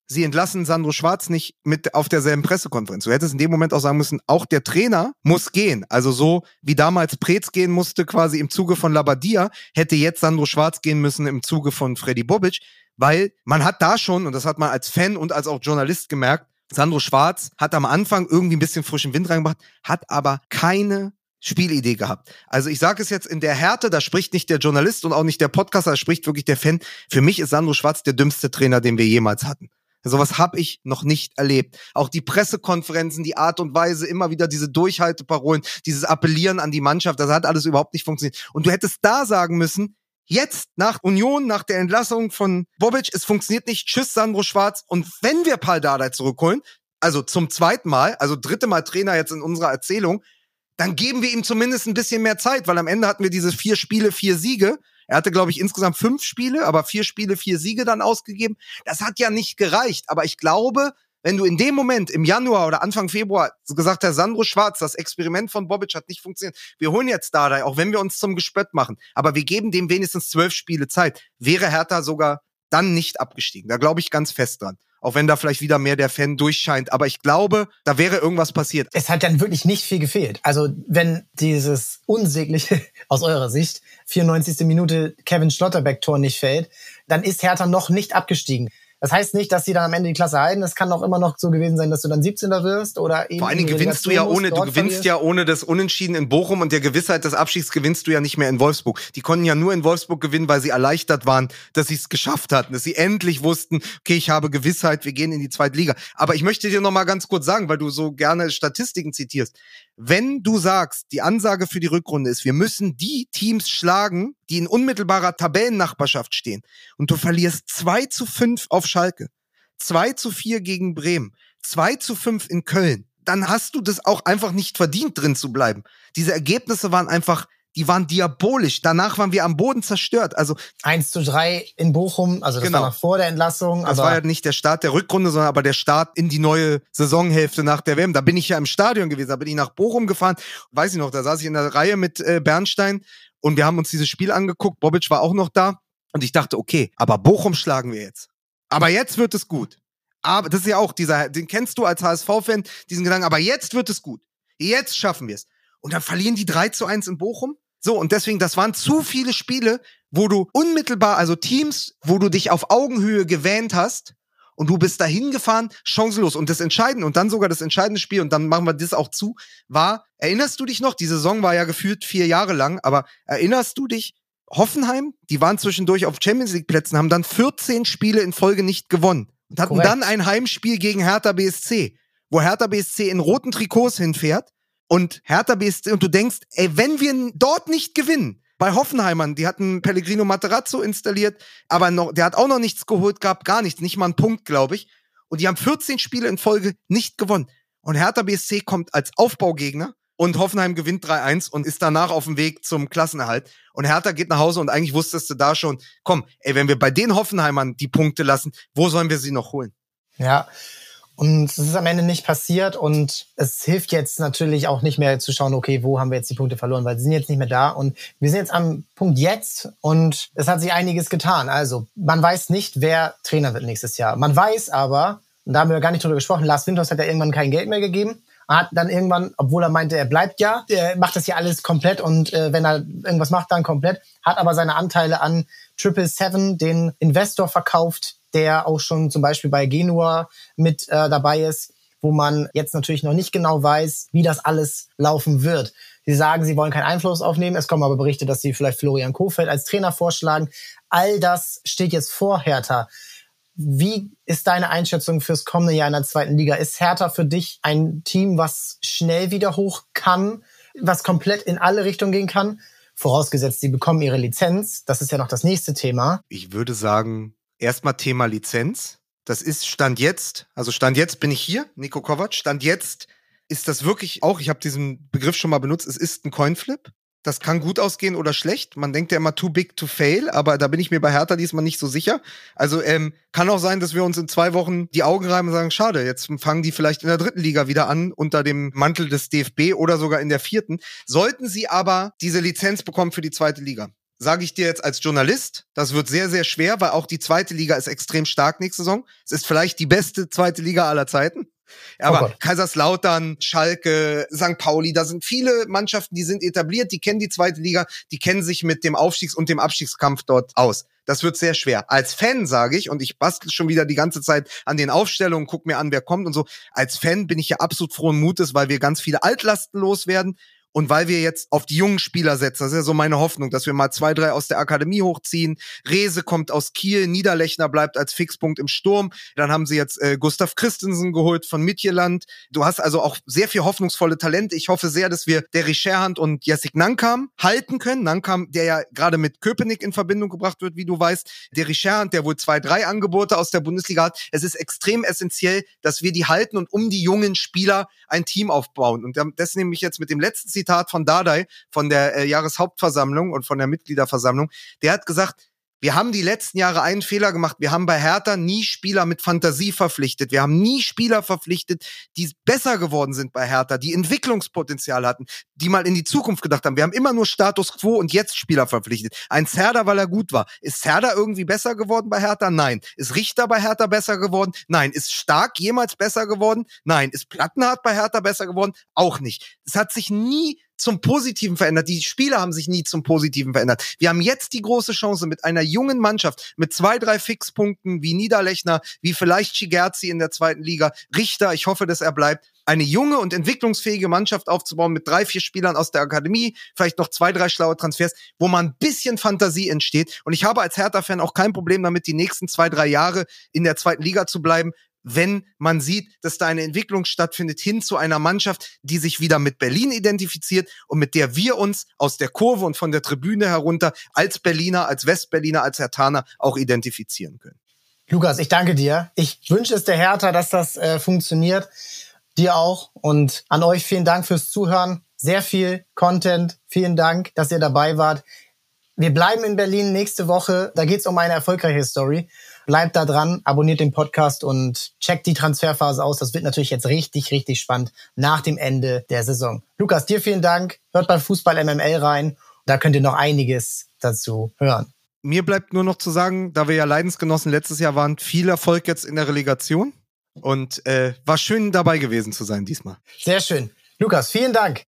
sie entlassen Sandro Schwarz nicht mit auf derselben Pressekonferenz. Du hättest in dem Moment auch sagen müssen, auch der Trainer muss gehen. Also so wie damals Preetz gehen musste quasi im Zuge von Labadia, hätte jetzt Sandro Schwarz gehen müssen im Zuge von Freddy Bobic, weil man hat da schon, und das hat man als Fan und als auch Journalist gemerkt, Sandro Schwarz hat am Anfang irgendwie ein bisschen frischen Wind reingebracht, hat aber keine Spielidee gehabt. Also ich sage es jetzt in der Härte, da spricht nicht der Journalist und auch nicht der Podcaster, da spricht wirklich der Fan. Für mich ist Sandro Schwarz der dümmste Trainer, den wir jemals hatten. Sowas habe ich noch nicht erlebt. Auch die Pressekonferenzen, die Art und Weise, immer wieder diese Durchhalteparolen, dieses Appellieren an die Mannschaft, das hat alles überhaupt nicht funktioniert. Und du hättest da sagen müssen, jetzt nach Union, nach der Entlassung von Bobic, es funktioniert nicht, tschüss Sandro Schwarz. Und wenn wir Paul Dardai zurückholen, also zum zweiten Mal, also dritte Mal Trainer jetzt in unserer Erzählung, dann geben wir ihm zumindest ein bisschen mehr Zeit, weil am Ende hatten wir diese vier Spiele, vier Siege er hatte, glaube ich, insgesamt fünf Spiele, aber vier Spiele, vier Siege dann ausgegeben. Das hat ja nicht gereicht. Aber ich glaube, wenn du in dem Moment im Januar oder Anfang Februar gesagt hast, Sandro Schwarz, das Experiment von Bobic hat nicht funktioniert, wir holen jetzt Dardai, auch wenn wir uns zum Gespött machen, aber wir geben dem wenigstens zwölf Spiele Zeit, wäre Hertha sogar dann nicht abgestiegen. Da glaube ich ganz fest dran auch wenn da vielleicht wieder mehr der Fan durchscheint. Aber ich glaube, da wäre irgendwas passiert. Es hat dann wirklich nicht viel gefehlt. Also wenn dieses unsägliche, (laughs) aus eurer Sicht, 94. Minute Kevin Schlotterbeck-Tor nicht fällt, dann ist Hertha noch nicht abgestiegen. Das heißt nicht, dass sie dann am Ende die Klasse halten. Es kann auch immer noch so gewesen sein, dass du dann 17. wirst oder eben. Vor allen Dingen gewinnst du ja ohne, du gewinnst verlierst. ja ohne das Unentschieden in Bochum und der Gewissheit des Abschieds gewinnst du ja nicht mehr in Wolfsburg. Die konnten ja nur in Wolfsburg gewinnen, weil sie erleichtert waren, dass sie es geschafft hatten, dass sie endlich wussten, okay, ich habe Gewissheit, wir gehen in die zweite Liga. Aber ich möchte dir noch mal ganz kurz sagen, weil du so gerne Statistiken zitierst. Wenn du sagst, die Ansage für die Rückrunde ist, wir müssen die Teams schlagen, die in unmittelbarer Tabellennachbarschaft stehen, und du verlierst zwei zu fünf auf Schalke, zwei zu vier gegen Bremen, zwei zu fünf in Köln, dann hast du das auch einfach nicht verdient, drin zu bleiben. Diese Ergebnisse waren einfach die waren diabolisch. Danach waren wir am Boden zerstört. Also 1 zu 3 in Bochum, also das genau. war noch vor der Entlassung. Das war ja nicht der Start der Rückrunde, sondern aber der Start in die neue Saisonhälfte nach der WM. Da bin ich ja im Stadion gewesen, da bin ich nach Bochum gefahren. Weiß ich noch, da saß ich in der Reihe mit äh, Bernstein und wir haben uns dieses Spiel angeguckt. Bobic war auch noch da und ich dachte, okay, aber Bochum schlagen wir jetzt. Aber jetzt wird es gut. Aber das ist ja auch dieser, den kennst du als HSV-Fan, diesen Gedanken, aber jetzt wird es gut. Jetzt schaffen wir es. und dann verlieren die 3 zu 1 in Bochum. So, und deswegen, das waren zu viele Spiele, wo du unmittelbar, also Teams, wo du dich auf Augenhöhe gewähnt hast und du bist dahin gefahren, chancenlos. Und das Entscheidende, und dann sogar das entscheidende Spiel, und dann machen wir das auch zu, war, erinnerst du dich noch, die Saison war ja gefühlt vier Jahre lang, aber erinnerst du dich, Hoffenheim, die waren zwischendurch auf Champions League Plätzen, haben dann 14 Spiele in Folge nicht gewonnen und hatten Korrekt. dann ein Heimspiel gegen Hertha BSC, wo Hertha BSC in roten Trikots hinfährt und Hertha BSC und du denkst, ey, wenn wir dort nicht gewinnen, bei Hoffenheimern, die hatten Pellegrino Materazzo installiert, aber noch, der hat auch noch nichts geholt gehabt, gar nichts, nicht mal einen Punkt, glaube ich. Und die haben 14 Spiele in Folge nicht gewonnen. Und Hertha BSC kommt als Aufbaugegner und Hoffenheim gewinnt 3-1 und ist danach auf dem Weg zum Klassenerhalt. Und Hertha geht nach Hause und eigentlich wusstest du da schon, komm, ey, wenn wir bei den Hoffenheimern die Punkte lassen, wo sollen wir sie noch holen? Ja, und es ist am Ende nicht passiert und es hilft jetzt natürlich auch nicht mehr zu schauen, okay, wo haben wir jetzt die Punkte verloren, weil sie sind jetzt nicht mehr da und wir sind jetzt am Punkt jetzt und es hat sich einiges getan. Also man weiß nicht, wer Trainer wird nächstes Jahr. Man weiß aber, und da haben wir gar nicht drüber gesprochen, Lars Winters hat ja irgendwann kein Geld mehr gegeben. Hat dann irgendwann, obwohl er meinte, er bleibt ja, er macht das ja alles komplett und äh, wenn er irgendwas macht, dann komplett, hat aber seine Anteile an Triple Seven, den Investor verkauft, der auch schon zum Beispiel bei Genua mit äh, dabei ist, wo man jetzt natürlich noch nicht genau weiß, wie das alles laufen wird. Sie sagen, sie wollen keinen Einfluss aufnehmen. Es kommen aber Berichte, dass sie vielleicht Florian Kofeld als Trainer vorschlagen. All das steht jetzt vor Hertha. Wie ist deine Einschätzung fürs kommende Jahr in der zweiten Liga? Ist Hertha für dich ein Team, was schnell wieder hoch kann, was komplett in alle Richtungen gehen kann? Vorausgesetzt, sie bekommen ihre Lizenz. Das ist ja noch das nächste Thema. Ich würde sagen, erstmal Thema Lizenz. Das ist Stand jetzt, also Stand jetzt bin ich hier, Nico Kovac. Stand jetzt ist das wirklich auch, ich habe diesen Begriff schon mal benutzt, es ist ein Coinflip. Das kann gut ausgehen oder schlecht. Man denkt ja immer too big to fail, aber da bin ich mir bei Hertha diesmal nicht so sicher. Also ähm, kann auch sein, dass wir uns in zwei Wochen die Augen reiben und sagen, schade, jetzt fangen die vielleicht in der dritten Liga wieder an unter dem Mantel des DFB oder sogar in der vierten. Sollten sie aber diese Lizenz bekommen für die zweite Liga, sage ich dir jetzt als Journalist, das wird sehr, sehr schwer, weil auch die zweite Liga ist extrem stark nächste Saison. Es ist vielleicht die beste zweite Liga aller Zeiten. Aber oh Kaiserslautern, Schalke, St. Pauli, da sind viele Mannschaften, die sind etabliert, die kennen die zweite Liga, die kennen sich mit dem Aufstiegs- und dem Abstiegskampf dort aus. Das wird sehr schwer. Als Fan sage ich, und ich bastel schon wieder die ganze Zeit an den Aufstellungen, guck mir an, wer kommt und so. Als Fan bin ich ja absolut frohen Mutes, weil wir ganz viele Altlasten loswerden und weil wir jetzt auf die jungen Spieler setzen, das ist ja so meine Hoffnung, dass wir mal zwei, drei aus der Akademie hochziehen. Rese kommt aus Kiel, Niederlechner bleibt als Fixpunkt im Sturm. Dann haben sie jetzt äh, Gustav Christensen geholt von Midtjylland. Du hast also auch sehr viel hoffnungsvolle Talente. Ich hoffe sehr, dass wir Derry Scherhand und Jessic Nankam halten können. Nankam, der ja gerade mit Köpenick in Verbindung gebracht wird, wie du weißt. Derry Scherhand, der wohl zwei, drei Angebote aus der Bundesliga hat. Es ist extrem essentiell, dass wir die halten und um die jungen Spieler ein Team aufbauen. Und das nehme ich jetzt mit dem letzten Zitat von Dardai, von der äh, Jahreshauptversammlung und von der Mitgliederversammlung. Der hat gesagt, wir haben die letzten Jahre einen Fehler gemacht. Wir haben bei Hertha nie Spieler mit Fantasie verpflichtet. Wir haben nie Spieler verpflichtet, die besser geworden sind bei Hertha, die Entwicklungspotenzial hatten, die mal in die Zukunft gedacht haben. Wir haben immer nur Status quo und jetzt Spieler verpflichtet. Ein Zerda, weil er gut war. Ist Zerda irgendwie besser geworden bei Hertha? Nein. Ist Richter bei Hertha besser geworden? Nein. Ist Stark jemals besser geworden? Nein. Ist Plattenhardt bei Hertha besser geworden? Auch nicht. Es hat sich nie zum Positiven verändert. Die Spieler haben sich nie zum Positiven verändert. Wir haben jetzt die große Chance mit einer jungen Mannschaft, mit zwei, drei Fixpunkten wie Niederlechner, wie vielleicht Chigerzi in der zweiten Liga, Richter, ich hoffe, dass er bleibt, eine junge und entwicklungsfähige Mannschaft aufzubauen mit drei, vier Spielern aus der Akademie, vielleicht noch zwei, drei schlaue Transfers, wo man ein bisschen Fantasie entsteht. Und ich habe als Hertha-Fan auch kein Problem damit, die nächsten zwei, drei Jahre in der zweiten Liga zu bleiben, wenn man sieht, dass da eine Entwicklung stattfindet hin zu einer Mannschaft, die sich wieder mit Berlin identifiziert und mit der wir uns aus der Kurve und von der Tribüne herunter als Berliner, als Westberliner, als Hertaner auch identifizieren können. Lukas, ich danke dir. Ich wünsche es der Hertha, dass das äh, funktioniert. Dir auch. Und an euch vielen Dank fürs Zuhören. Sehr viel Content. Vielen Dank, dass ihr dabei wart. Wir bleiben in Berlin nächste Woche. Da geht es um eine erfolgreiche Story. Bleibt da dran, abonniert den Podcast und checkt die Transferphase aus. Das wird natürlich jetzt richtig, richtig spannend nach dem Ende der Saison. Lukas, dir vielen Dank. Hört bei Fußball MML rein. Da könnt ihr noch einiges dazu hören. Mir bleibt nur noch zu sagen, da wir ja Leidensgenossen letztes Jahr waren, viel Erfolg jetzt in der Relegation. Und äh, war schön dabei gewesen zu sein diesmal. Sehr schön. Lukas, vielen Dank.